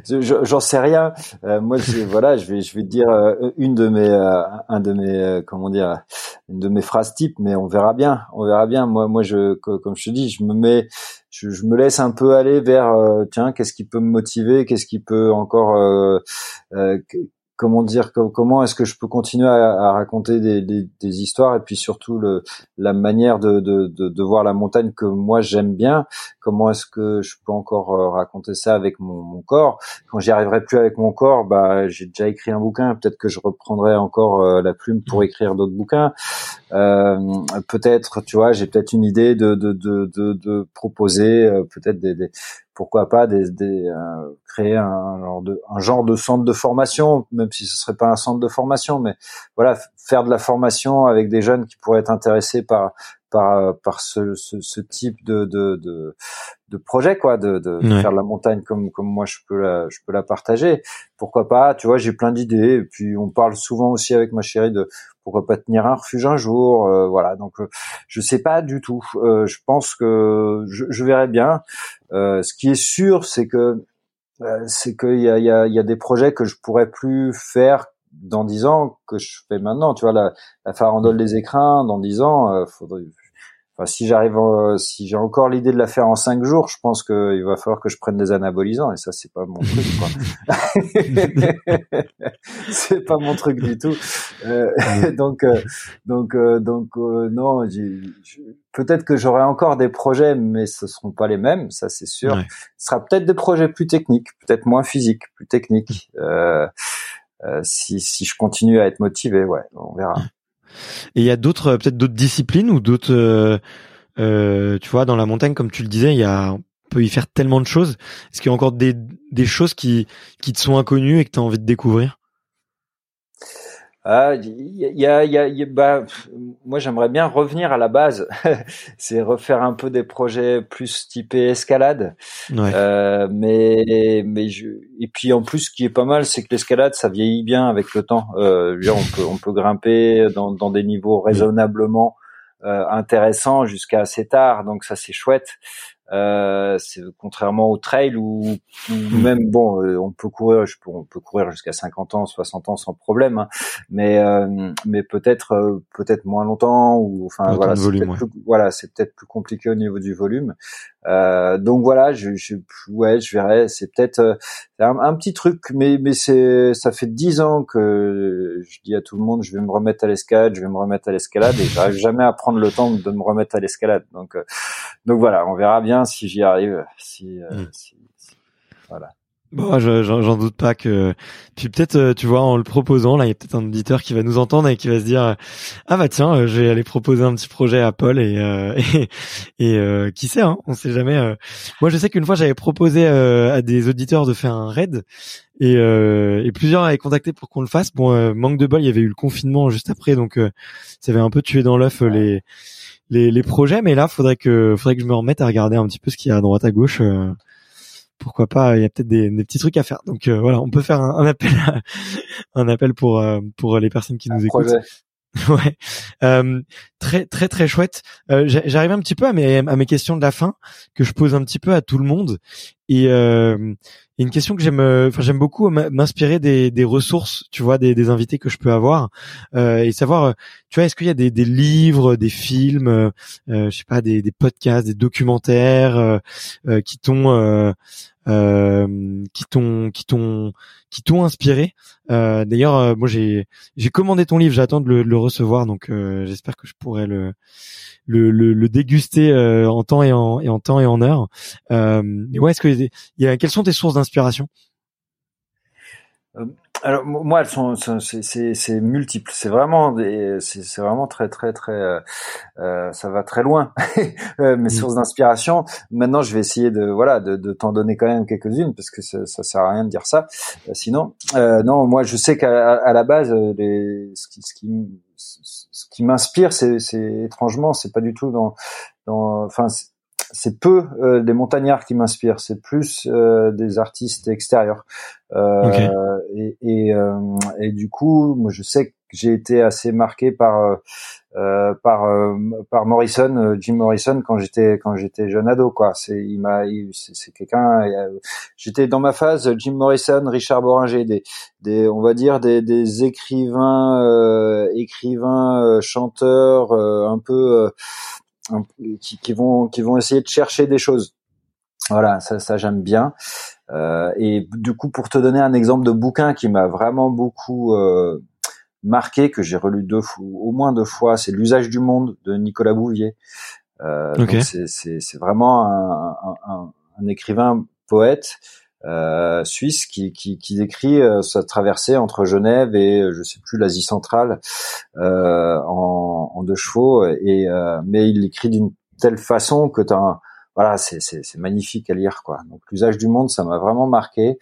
J'en sais rien. Euh, moi, je, voilà, je vais, je vais te dire une de mes, un de mes, comment dire, une de mes phrases type, mais on verra bien, on verra bien. Moi, moi, je, comme je te dis, je me mets, je, je me laisse un peu aller vers, tiens, qu'est-ce qui peut me motiver, qu'est-ce qui peut encore, comment dire comment est-ce que je peux continuer à, raconter des, des, histoires et puis surtout le, la manière de, de, de, voir la montagne que moi j'aime bien. Comment est-ce que je peux encore euh, raconter ça avec mon, mon corps? Quand j'y arriverai plus avec mon corps bah j'ai déjà écrit un bouquin. Peut-être que je reprendrai encore euh, la plume pour écrire d'autres bouquins. Euh, peut-être tu vois j'ai peut-être une idée de de, de, de, proposer euh, peut-être des, des pourquoi pas des, des euh, créer un genre de un genre de centre de formation même si ce serait pas un centre de formation mais voilà faire de la formation avec des jeunes qui pourraient être intéressés par par par ce, ce, ce type de, de, de de projet quoi de, de faire de la montagne comme comme moi je peux la je peux la partager. Pourquoi pas tu vois j'ai plein d'idées et puis on parle souvent aussi avec ma chérie de pourquoi pas tenir un refuge un jour euh, voilà. Donc euh, je sais pas du tout. Euh, je pense que je, je verrai bien. Ce qui est sûr c'est que c'est qu'il y a, y, a, y a des projets que je pourrais plus faire dans dix ans que je fais maintenant. Tu vois la, la farandole des écrins dans dix ans faudrait si j'arrive, si j'ai encore l'idée de la faire en cinq jours, je pense qu'il va falloir que je prenne des anabolisants et ça c'est pas mon truc. c'est pas mon truc du tout. Euh, donc, euh, donc, euh, donc, non. Peut-être que j'aurai encore des projets, mais ce seront pas les mêmes, ça c'est sûr. Ce sera peut-être des projets plus techniques, peut-être moins physiques, plus techniques. si, si je continue à être motivé, ouais, on verra. Et il y a d'autres, euh, peut-être d'autres disciplines ou d'autres, euh, euh, tu vois, dans la montagne, comme tu le disais, il y a, on peut y faire tellement de choses. Est-ce qu'il y a encore des, des choses qui, qui te sont inconnues et que tu as envie de découvrir? Ah, il y a, y a, y a bah, moi j'aimerais bien revenir à la base, c'est refaire un peu des projets plus typés escalade. Euh, mais mais je, et puis en plus, ce qui est pas mal, c'est que l'escalade ça vieillit bien avec le temps. Euh, on peut on peut grimper dans, dans des niveaux raisonnablement euh, intéressants jusqu'à assez tard, donc ça c'est chouette. Euh, c'est contrairement au trail où, hmm. même bon, euh, on peut courir, je peux, on peut courir jusqu'à 50 ans, 60 ans sans problème, hein, mais euh, mais peut-être euh, peut-être moins longtemps ou enfin voilà, c'est peut-être plus, voilà, c'est peut-être plus compliqué au niveau du volume. Euh, donc voilà, je, je, ouais, je verrai. C'est peut-être un, un, petit truc, mais mais c'est ça fait dix ans que je dis à tout le monde, je vais me remettre à l'escalade, je vais me remettre à l'escalade, et j'arrive jamais à prendre le temps de me remettre à l'escalade. Donc donc voilà, on verra bien si j'y arrive. Si, euh, hmm. si, voilà. Bon, j'en doute pas que. Puis peut-être, euh, tu vois, en le proposant, là, il y a peut-être un auditeur qui va nous entendre et qui va se dire, ah bah tiens, euh, je vais aller proposer un petit projet à Paul et et, et qui sait, hein, on sait jamais. Moi, je sais qu'une fois, j'avais proposé à des auditeurs de faire un raid et, et plusieurs avaient contacté pour qu'on le fasse. Bon, manque de bol, il y avait eu le confinement juste après, donc ça avait un peu tué dans l'œuf les les, les projets, mais là, faudrait que, faudrait que je me remette à regarder un petit peu ce qu'il y a à droite à gauche. Euh, pourquoi pas Il y a peut-être des, des, petits trucs à faire. Donc euh, voilà, on peut faire un, appel, un appel pour euh, pour les personnes qui nous écoutent. ouais, euh, très très très chouette. Euh, J'arrive un petit peu à mes à mes questions de la fin que je pose un petit peu à tout le monde. Et, euh, une question que j'aime, enfin j'aime beaucoup m'inspirer des, des ressources, tu vois, des, des invités que je peux avoir. Euh, et savoir, tu vois, est-ce qu'il y a des, des livres, des films, euh, je sais pas, des, des podcasts, des documentaires euh, euh qui t'ont euh, qui t'ont qui t'ont qui t'ont inspiré. Euh, D'ailleurs, euh, moi j'ai j'ai commandé ton livre, j'attends de le, le, recevoir, donc euh, j'espère que je pourrai le le, le, le déguster en temps et en, et en temps et en heure. mais ouais, est-ce que il y a quelles sont tes sources d'inspiration? Alors moi, elles sont, c'est multiple. C'est vraiment, c'est vraiment très, très, très. Euh, euh ça va très loin. Euh, mes mm. sources d'inspiration. Maintenant, je vais essayer de, voilà, de, de t'en donner quand même quelques-unes parce que ça, ça sert à rien de dire ça. Euh, sinon, non, moi, je sais qu'à à la base, les, ce qui, ce qui, ce qui m'inspire, c'est étrangement, c'est pas du tout dans, dans, enfin c'est peu euh, des montagnards qui m'inspirent, c'est plus euh, des artistes extérieurs. Euh, et, et, euh, et, du coup, moi, je sais que j'ai été assez marqué par euh, par par Morrison, Jim Morrison quand j'étais quand j'étais jeune ado quoi. C'est il m'a c'est quelqu'un. J'étais dans ma phase Jim Morrison, Richard Boringer, des des on va dire des, des écrivains écrivains chanteurs un peu qui, qui, vont qui vont essayer de chercher des choses. Voilà, ça, ça j'aime bien. Euh, et du coup, pour te donner un exemple de bouquin qui m'a vraiment beaucoup euh, marqué, que j'ai relu deux fois, au moins deux fois, c'est L'usage du monde de Nicolas Bouvier. Euh, C'est vraiment un, un, un, écrivain poète euh, suisse qui, qui, qui décrit euh, sa traversée entre Genève et euh, je sais plus l'Asie centrale euh, en, en, deux chevaux. Et mais il l'écrit d'une telle façon que tu voilà c'est, c'est, c'est magnifique à lire quoi. Donc l'usage du monde ça m'a vraiment marqué.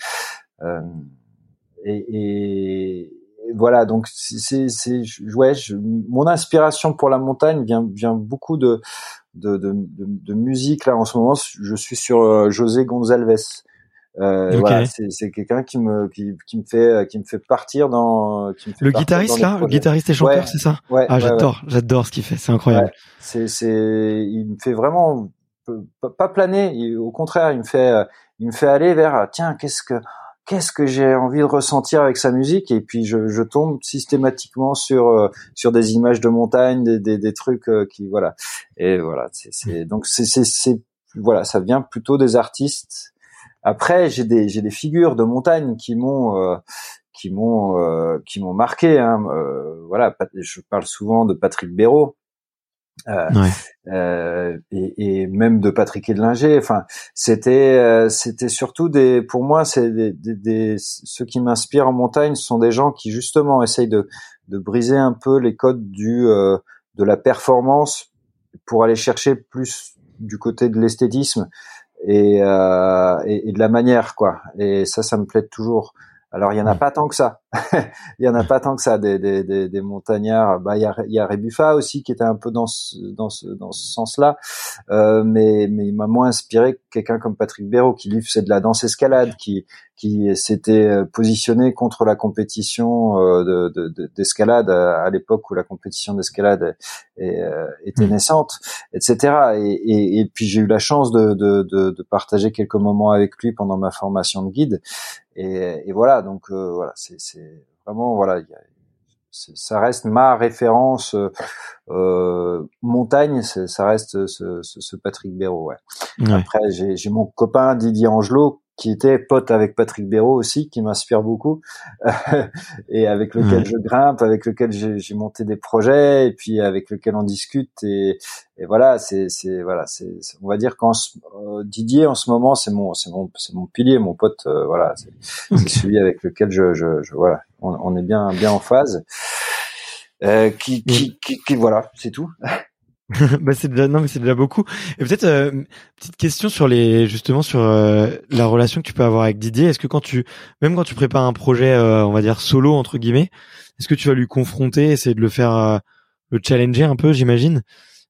Et, et, voilà donc c'est c'est ouais mon inspiration pour la montagne vient vient beaucoup de de, de, de, de musique là en ce moment. Je suis sur José Gonzalez euh, voilà, c'est quelqu'un qui me qui, qui, me fait qui me fait partir dans qui me le guitariste là, le guitariste et chanteur, c'est ça? Ouais, Ah, j'adore, j'adore ce qu'il fait, c'est incroyable. C'est c'est il me fait vraiment pas planer, au contraire, il me fait il me fait aller vers tiens, qu'est-ce que qu'est-ce que j'ai envie de ressentir avec sa musique? Et puis je, je tombe systématiquement sur euh, sur des images de montagne, des, des, des trucs euh, qui voilà. Et voilà, c'est donc c'est c'est voilà, ça vient plutôt des artistes après, j'ai des j'ai des figures de montagne qui m'ont euh, qui m'ont euh, qui m'ont marqué. Hein. Euh, voilà, je parle souvent de Patrick Béraud. et, et, même de Patrick Edlinger. Enfin, c'était c'était surtout des pour moi c'est des, des, des, ceux qui m'inspirent en montagne ce sont des gens qui justement essayent de de briser un peu les codes du de la performance pour aller chercher plus du côté de l'esthétisme et, euh, et, et, de la manière quoi. Et ça ça me plaît toujours Alors il y en a pas tant que ça. il y en a pas tant que ça des, des, des, des montagnards. Bah il y a, y a Rebuffa aussi qui était un peu dans ce, dans ce, dans ce sens-là, euh, mais mais il m'a moins inspiré que quelqu'un comme Patrick Béraud qui lui c'est de la danse escalade, qui qui s'était euh, positionné contre la compétition euh, d'escalade de, à l'époque où la compétition d'escalade était mmh. naissante, etc. Et, et, et puis j'ai eu la chance de, de, de, partager quelques moments avec lui pendant ma formation de guide. Et, et voilà, donc euh, voilà, c'est vraiment voilà, ça reste ma référence euh, montagne, ça reste ce, ce, ce Patrick Béraud. Ouais. Après, j'ai mon copain Didier Angelot qui était pote avec Patrick Béraud aussi, qui m'inspire beaucoup, et avec lequel je grimpe, avec lequel j'ai monté des projets, et puis avec lequel on discute. Et, et voilà, c'est voilà, c'est on va dire qu'en euh, Didier en ce moment, c'est mon c'est mon c'est mon pilier, mon pote. Euh, voilà, c'est celui avec lequel je, je, je voilà, on, on, est bien bien en phase. Euh, qui, qui, qui, qui, voilà, c'est tout. bah c'est déjà non mais c'est déjà beaucoup. Et peut-être euh, petite question sur les justement sur euh, la relation que tu peux avoir avec Didier. Est-ce que quand tu même quand tu prépares un projet euh, on va dire solo entre guillemets, est-ce que tu vas lui confronter, essayer de le faire le challenger un peu, j'imagine?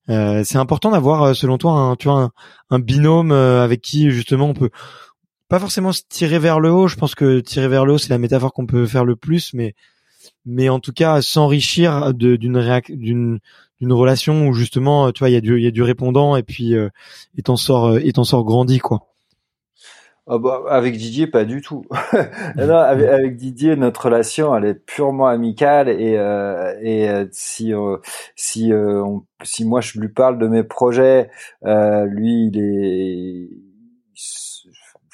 c'est important d'avoir selon toi un tu vois un, binôme avec qui justement on peut pas forcément se tirer vers le haut. Je pense que tirer vers le haut c'est la métaphore qu'on peut faire le plus, mais mais en tout cas s'enrichir d'une d'une d'une relation où justement tu vois il y a du il y a du répondant et puis euh, et t'en sors euh, et t'en sors grandi quoi. Ah bah, avec Didier, pas du tout. avec, Didier, notre relation, elle est purement amicale et, euh, et euh, si si si moi je lui parle de mes projets, lui il est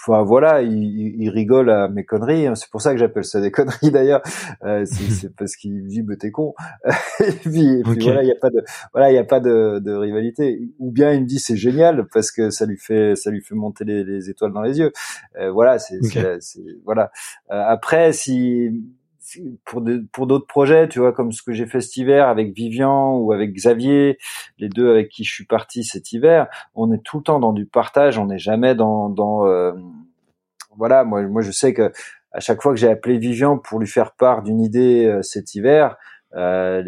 Enfin, voilà, il, il, rigole à mes conneries. Hein. C'est pour ça que j'appelle ça des conneries d'ailleurs. Euh, c'est parce qu'il dit bah t'es con. et puis, voilà, il y a pas de voilà, il y a pas de, de, rivalité. Ou bien il me dit c'est génial parce que ça lui fait ça lui fait monter les, les étoiles dans les yeux. Euh, voilà, c'est voilà. Euh, après si pour pour d'autres projets, tu vois, comme ce que j'ai fait cet hiver avec Vivian ou avec Xavier, les deux avec qui je suis parti cet hiver, on est tout le temps dans du partage, on n'est jamais dans dans euh, voilà, moi moi je sais que à chaque fois que j'ai appelé Vivian pour lui faire part d'une idée euh, cet hiver, euh,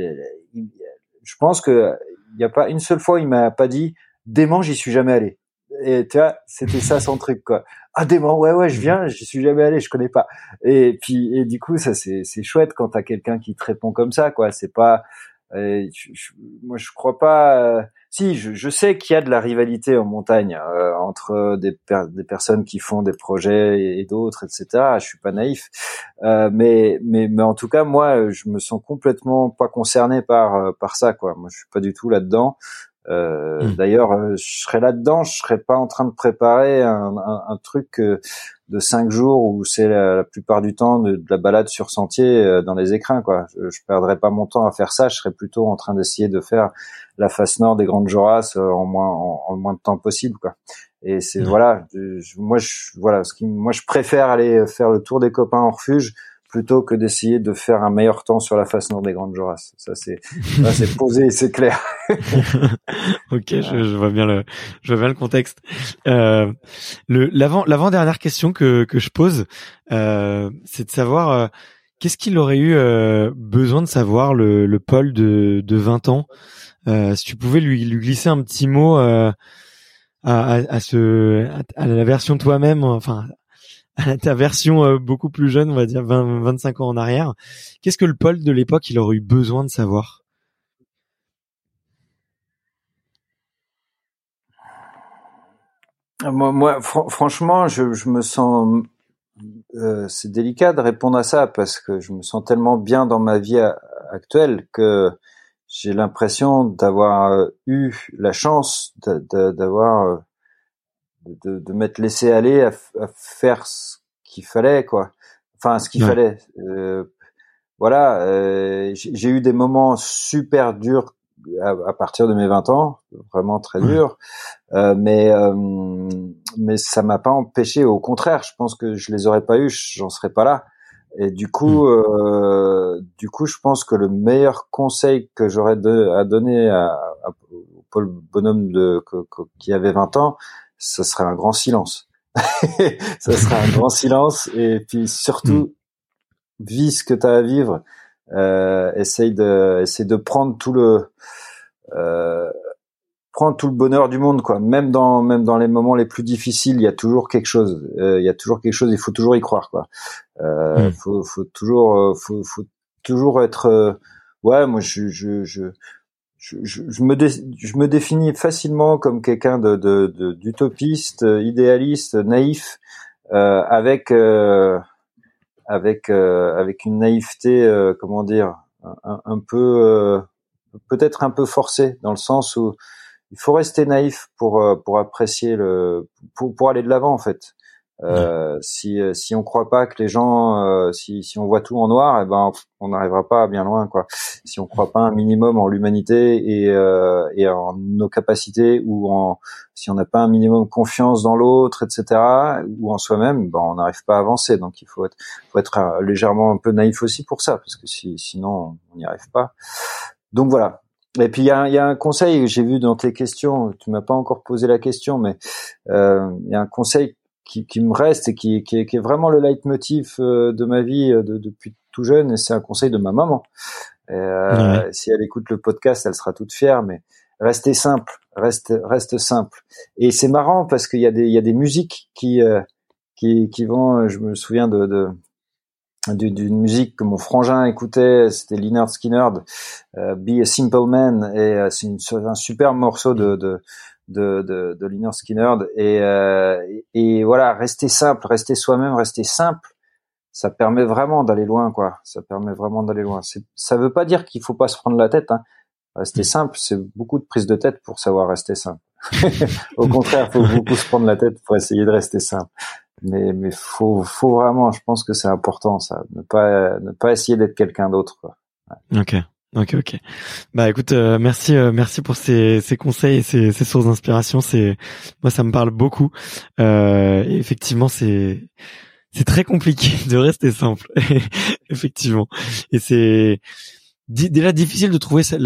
je pense que il n'y a pas une seule fois il m'a pas dit dément j'y suis jamais allé et tu vois c'était ça son truc quoi ah dément ouais ouais je viens j'y suis jamais allé je connais pas. Et puis et du coup ça c'est c'est chouette quand t'as quelqu'un qui te répond comme ça quoi. C'est pas euh, moi je crois pas euh, si je, je sais qu'il y a de la rivalité en montagne euh, entre des, des personnes qui font des projets et, d'autres etc je suis pas naïf. Mais mais mais en tout cas moi je me sens complètement pas concerné par par ça quoi. Moi je suis pas du tout là dedans euh, hmm. D'ailleurs, euh, je serais là-dedans, je serais pas en train de préparer un, un, un truc euh, de cinq jours où c'est la, plupart du temps de, la balade sur sentier dans les écrins. Quoi. Je, je perdrais pas mon temps à faire ça. Je serais plutôt en train d'essayer de faire la face nord des Grandes Jorasses en moins en, le moins de temps possible. Quoi. Et c'est hmm. voilà, moi je voilà, ce qui moi je préfère aller faire le tour des copains en refuge plutôt que d'essayer de faire un meilleur temps sur la face nord des Grandes Jorasses. Ça c'est c'est posé, c'est clair. ok, je, je, vois bien le je vois bien le contexte. Euh, le l'avant l'avant dernière question que que je pose, euh, c'est de savoir euh, qu'est-ce qu'il aurait eu euh, besoin de savoir le le Paul de de 20 ans? Euh, si tu pouvais lui lui glisser un petit mot. à, à, à, ce à la version toi-même enfin à ta version euh, beaucoup plus jeune, on va dire 20, 25 ans en arrière, qu'est-ce que le Paul de l'époque il aurait eu besoin de savoir? Moi, moi franchement, je, me sens. Euh, c'est délicat de répondre à ça parce que je me sens tellement bien dans ma vie actuelle que j'ai l'impression d'avoir euh, eu la chance d'avoir de, de m'être laissé aller à, faire ce qu'il fallait, quoi. Enfin, ce qu'il fallait. Euh, voilà, euh, j'ai eu des moments super durs à, partir de mes 20 ans, vraiment très durs, euh, mais mais ça m'a pas empêché. Au contraire, je pense que je les aurais pas eu, j'en serais pas là. Et du coup, mm. du coup, je pense que le meilleur conseil que j'aurais à donner à, à, Paul Bonhomme de, qui avait 20 ans, ce serait un grand silence. ça serait un grand silence et puis surtout vis ce que tu as à vivre. Euh, essaye de, essaye de prendre tout le, euh, prendre tout le bonheur du monde, quoi. Même dans, même dans les moments les plus difficiles, il y a toujours quelque chose. Euh, il y a toujours quelque chose. Il faut toujours y croire, quoi. Euh, hmm. Faut, faut toujours, euh, faut, faut toujours être. Euh, ouais, moi, je, je, je je, je, me je me définis facilement comme quelqu'un de, de, d'utopiste, idéaliste, naïf, euh, avec euh, avec euh, avec une naïveté, euh, comment dire, un, un peu euh, peut-être un peu forcée dans le sens où il faut rester naïf pour pour apprécier le pour, pour aller de l'avant en fait. Euh, si si on croit pas que les gens, euh, si si on voit tout en noir, eh ben on n'arrivera pas bien loin quoi. Si on croit pas un minimum en l'humanité et euh, et en nos capacités ou en si on n'a pas un minimum confiance dans l'autre, etc. ou en soi-même, ben on n'arrive pas à avancer. Donc il faut être faut être légèrement un peu naïf aussi pour ça parce que si sinon on n'y arrive pas. Donc voilà, et puis il y a, y a, un conseil que j'ai vu dans tes questions. Tu m'as pas encore posé la question, mais euh, il y a un conseil qui, qui, me reste et qui, qui, est, qui, est, vraiment le leitmotiv euh, de ma vie euh, de, depuis tout jeune. Et c'est un conseil de ma maman. Euh, Si elle écoute le podcast, elle sera toute fière. Mais restez simple, reste, reste simple. Et c'est marrant parce qu'il y a des, il y a des musiques qui, euh, qui, qui vont. Je me souviens de, de d'une musique que mon frangin écoutait, c'était Leonard Skinner, euh, Be a Simple Man, et c'est un super morceau de, de, de, de, de Liner Skinner. Et, euh, et, voilà, rester simple, rester soi-même, rester simple, ça permet vraiment d'aller loin, quoi. Ça permet vraiment d'aller loin. Ça veut pas dire qu'il faut pas se prendre la tête. Hein. Rester mm. simple, c'est beaucoup de prise de tête pour savoir rester simple. Au contraire, faut beaucoup se prendre la tête pour essayer de rester simple. Mais mais faut faut vraiment, je pense que c'est important ça, ne pas ne pas essayer d'être quelqu'un d'autre. Ouais. Ok. Ok, ok. Bah écoute, euh, merci, euh, merci pour ces, ces conseils et ces, ces sources d'inspiration. C'est moi, ça me parle beaucoup. Euh, effectivement, c'est c'est très compliqué de rester simple. effectivement, et c'est déjà difficile de trouver sa,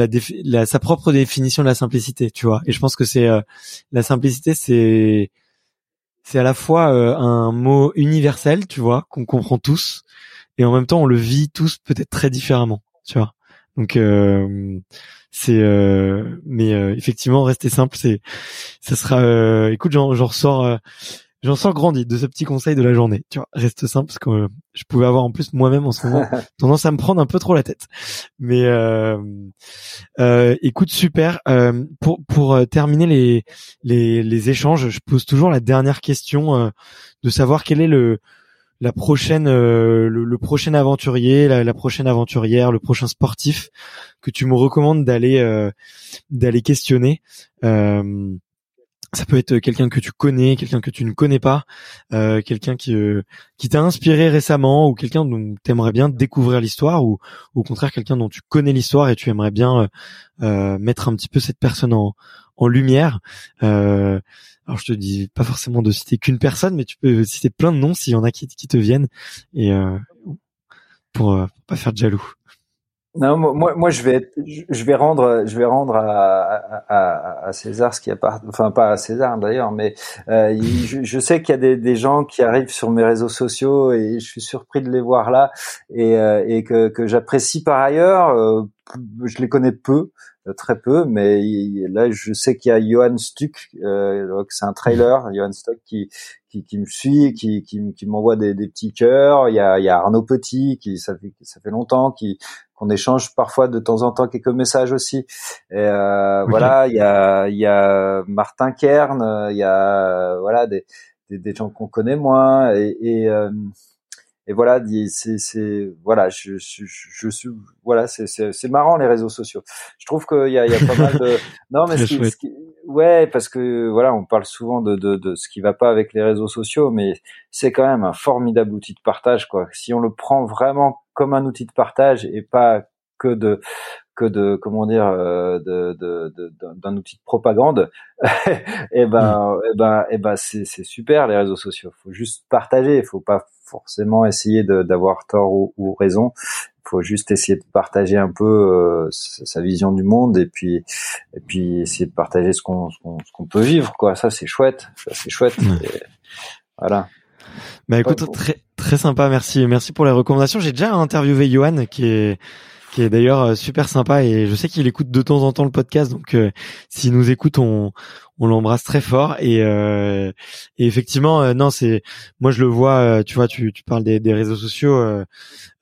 sa propre définition de la simplicité, tu vois. Et je pense que c'est euh, la simplicité, c'est c'est à la fois un mot universel, tu vois, qu'on comprend tous, et en même temps on le vit tous peut-être très différemment, tu vois. Donc euh, c'est euh, mais euh, effectivement rester simple c'est ça sera écoute j'en j'en ressors j'en sors grandi de ce petit conseil de la journée tu vois. Reste simple parce que je pouvais avoir en plus moi-même en ce moment tendance à me prendre un peu trop la tête. Mais écoute super pour pour terminer les les les échanges je pose toujours la dernière question de savoir quel est le la prochaine, euh, le, prochain aventurier, la, prochaine aventurière, le prochain sportif que tu me recommandes d'aller euh, d'aller questionner. Euh, ça peut être quelqu'un que tu connais, quelqu'un que tu ne connais pas, quelqu'un qui qui t'a inspiré récemment ou quelqu'un dont tu aimerais bien découvrir l'histoire ou, au contraire quelqu'un dont tu connais l'histoire et tu aimerais bien mettre un petit peu cette personne en, en lumière. Euh, alors je te dis pas forcément de citer qu'une personne, mais tu peux citer plein de noms s'il y en a qui, te viennent et euh, pour, euh, pas faire de jaloux. Non, moi, je vais, je vais rendre, je vais rendre à, à, à César ce qui appartient, enfin pas à César d'ailleurs, mais euh, je, sais qu'il y a des, gens qui arrivent sur mes réseaux sociaux et je suis surpris de les voir là et, que, j'apprécie par ailleurs. Je les connais peu, très peu, mais là je sais qu'il y a Johan Stuck, euh, c'est un trailer, Johan Stuck qui, qui, qui me suit, qui, qui, qui m'envoie des, des, petits cœurs. Il y a, il y a Arnaud Petit qui ça fait ça fait longtemps qui qu'on échange parfois de temps en temps quelques messages aussi. Et euh, Voilà, il y a il y a Martin Kern, il y a voilà des des, des gens qu'on connaît moins et, et euh, et voilà, c'est, voilà, je, je, je, suis, voilà, c'est, c'est, marrant les réseaux sociaux. Je trouve qu'il y a, il y a pas mal de, non mais ce qui, ouais, parce que voilà, on parle souvent de, de, de ce qui va pas avec les réseaux sociaux, mais c'est quand même un formidable outil de partage, quoi. Si on le prend vraiment comme un outil de partage et pas que de que de comment dire euh, de, de, d'un outil de propagande et eh ben mm. et eh ben et eh ben c'est c'est super les réseaux sociaux faut juste partager faut pas forcément essayer d'avoir tort ou, raison. Il faut juste essayer de partager un peu euh, sa vision du monde et puis et puis essayer de partager ce qu'on ce qu'on peut vivre quoi. Ça c'est chouette, ça c'est chouette. voilà. Bah écoute, très Très sympa, merci, merci pour les recommandations. J'ai déjà interviewé Johan, qui est qui est d'ailleurs euh, super sympa et je sais qu'il écoute de temps en temps le podcast donc euh, s'il nous écoute on l'embrasse très fort et, euh, et effectivement euh, non c'est moi je le vois tu vois tu, parles des, réseaux sociaux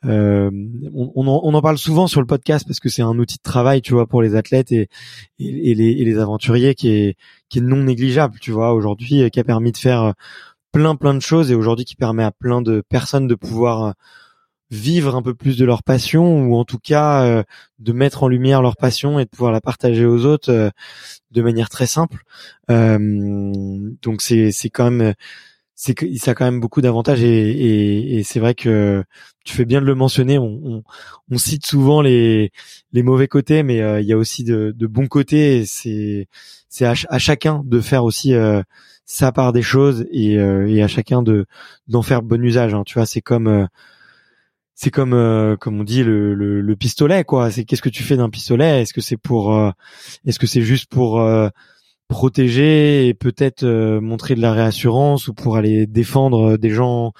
on, en, parle souvent sur le podcast parce que c'est un outil de travail tu vois pour les athlètes et, et, les, et les aventuriers qui est qui est non négligeable tu vois aujourd'hui qui a permis de faire plein plein de choses et aujourd'hui qui permet à plein de personnes de pouvoir vivre un peu plus de leur passion ou en tout cas euh, de mettre en lumière leur passion et de pouvoir la partager aux autres euh, de manière très simple. Euh, donc c'est c'est quand même c'est que ça a quand même beaucoup d'avantages et, et, et c'est vrai que tu fais bien de le mentionner. On, on, on cite souvent les les mauvais côtés, mais il y a aussi de, de bons côtés. C'est c'est à, chacun de faire aussi sa part des choses et, et à chacun de d'en faire bon usage. Hein. Tu vois, c'est comme c'est comme euh, comme on dit le, le, le pistolet quoi. C'est qu'est-ce que tu fais d'un pistolet? Est-ce que c'est pour euh, est-ce que c'est juste pour euh, protéger et peut-être montrer de la réassurance ou pour aller défendre des gens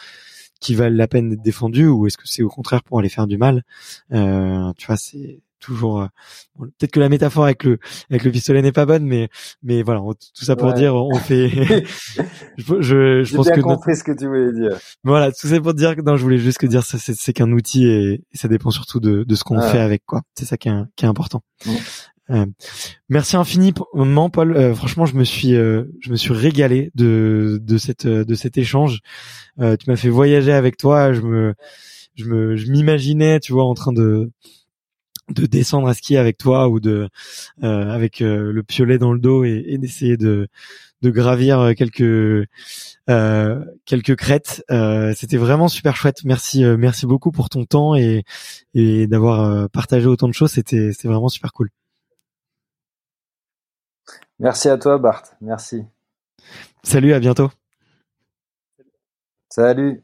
qui valent la peine d'être défendus? Ou est-ce que c'est au contraire pour aller faire du mal? Tu vois c'est toujours euh, peut-être que la métaphore avec le avec le pistolet n'est pas bonne mais mais voilà tout ça pour dire on fait je je, je pense bien que compris ce que tu voulais dire. Voilà tout ça pour dire que non je voulais juste que dire ça c'est qu'un outil et, ça dépend surtout de de ce qu'on fait avec quoi. C'est ça qui est, qui est important. Euh, merci infiniment Paul. Euh, franchement je me suis euh, je me suis régalé de de cette de cet échange. Tu m'as fait voyager avec toi je me je me je m'imaginais tu vois en train de de descendre à skier avec toi ou de euh, avec euh, le piolet dans le dos et, d'essayer de de gravir euh, quelques euh, quelques crêtes. C'était vraiment super chouette. Merci merci beaucoup pour ton temps et et d'avoir partagé autant de choses. C'était c'était vraiment super cool. Merci à toi Bart. Merci. Salut, à bientôt. Salut.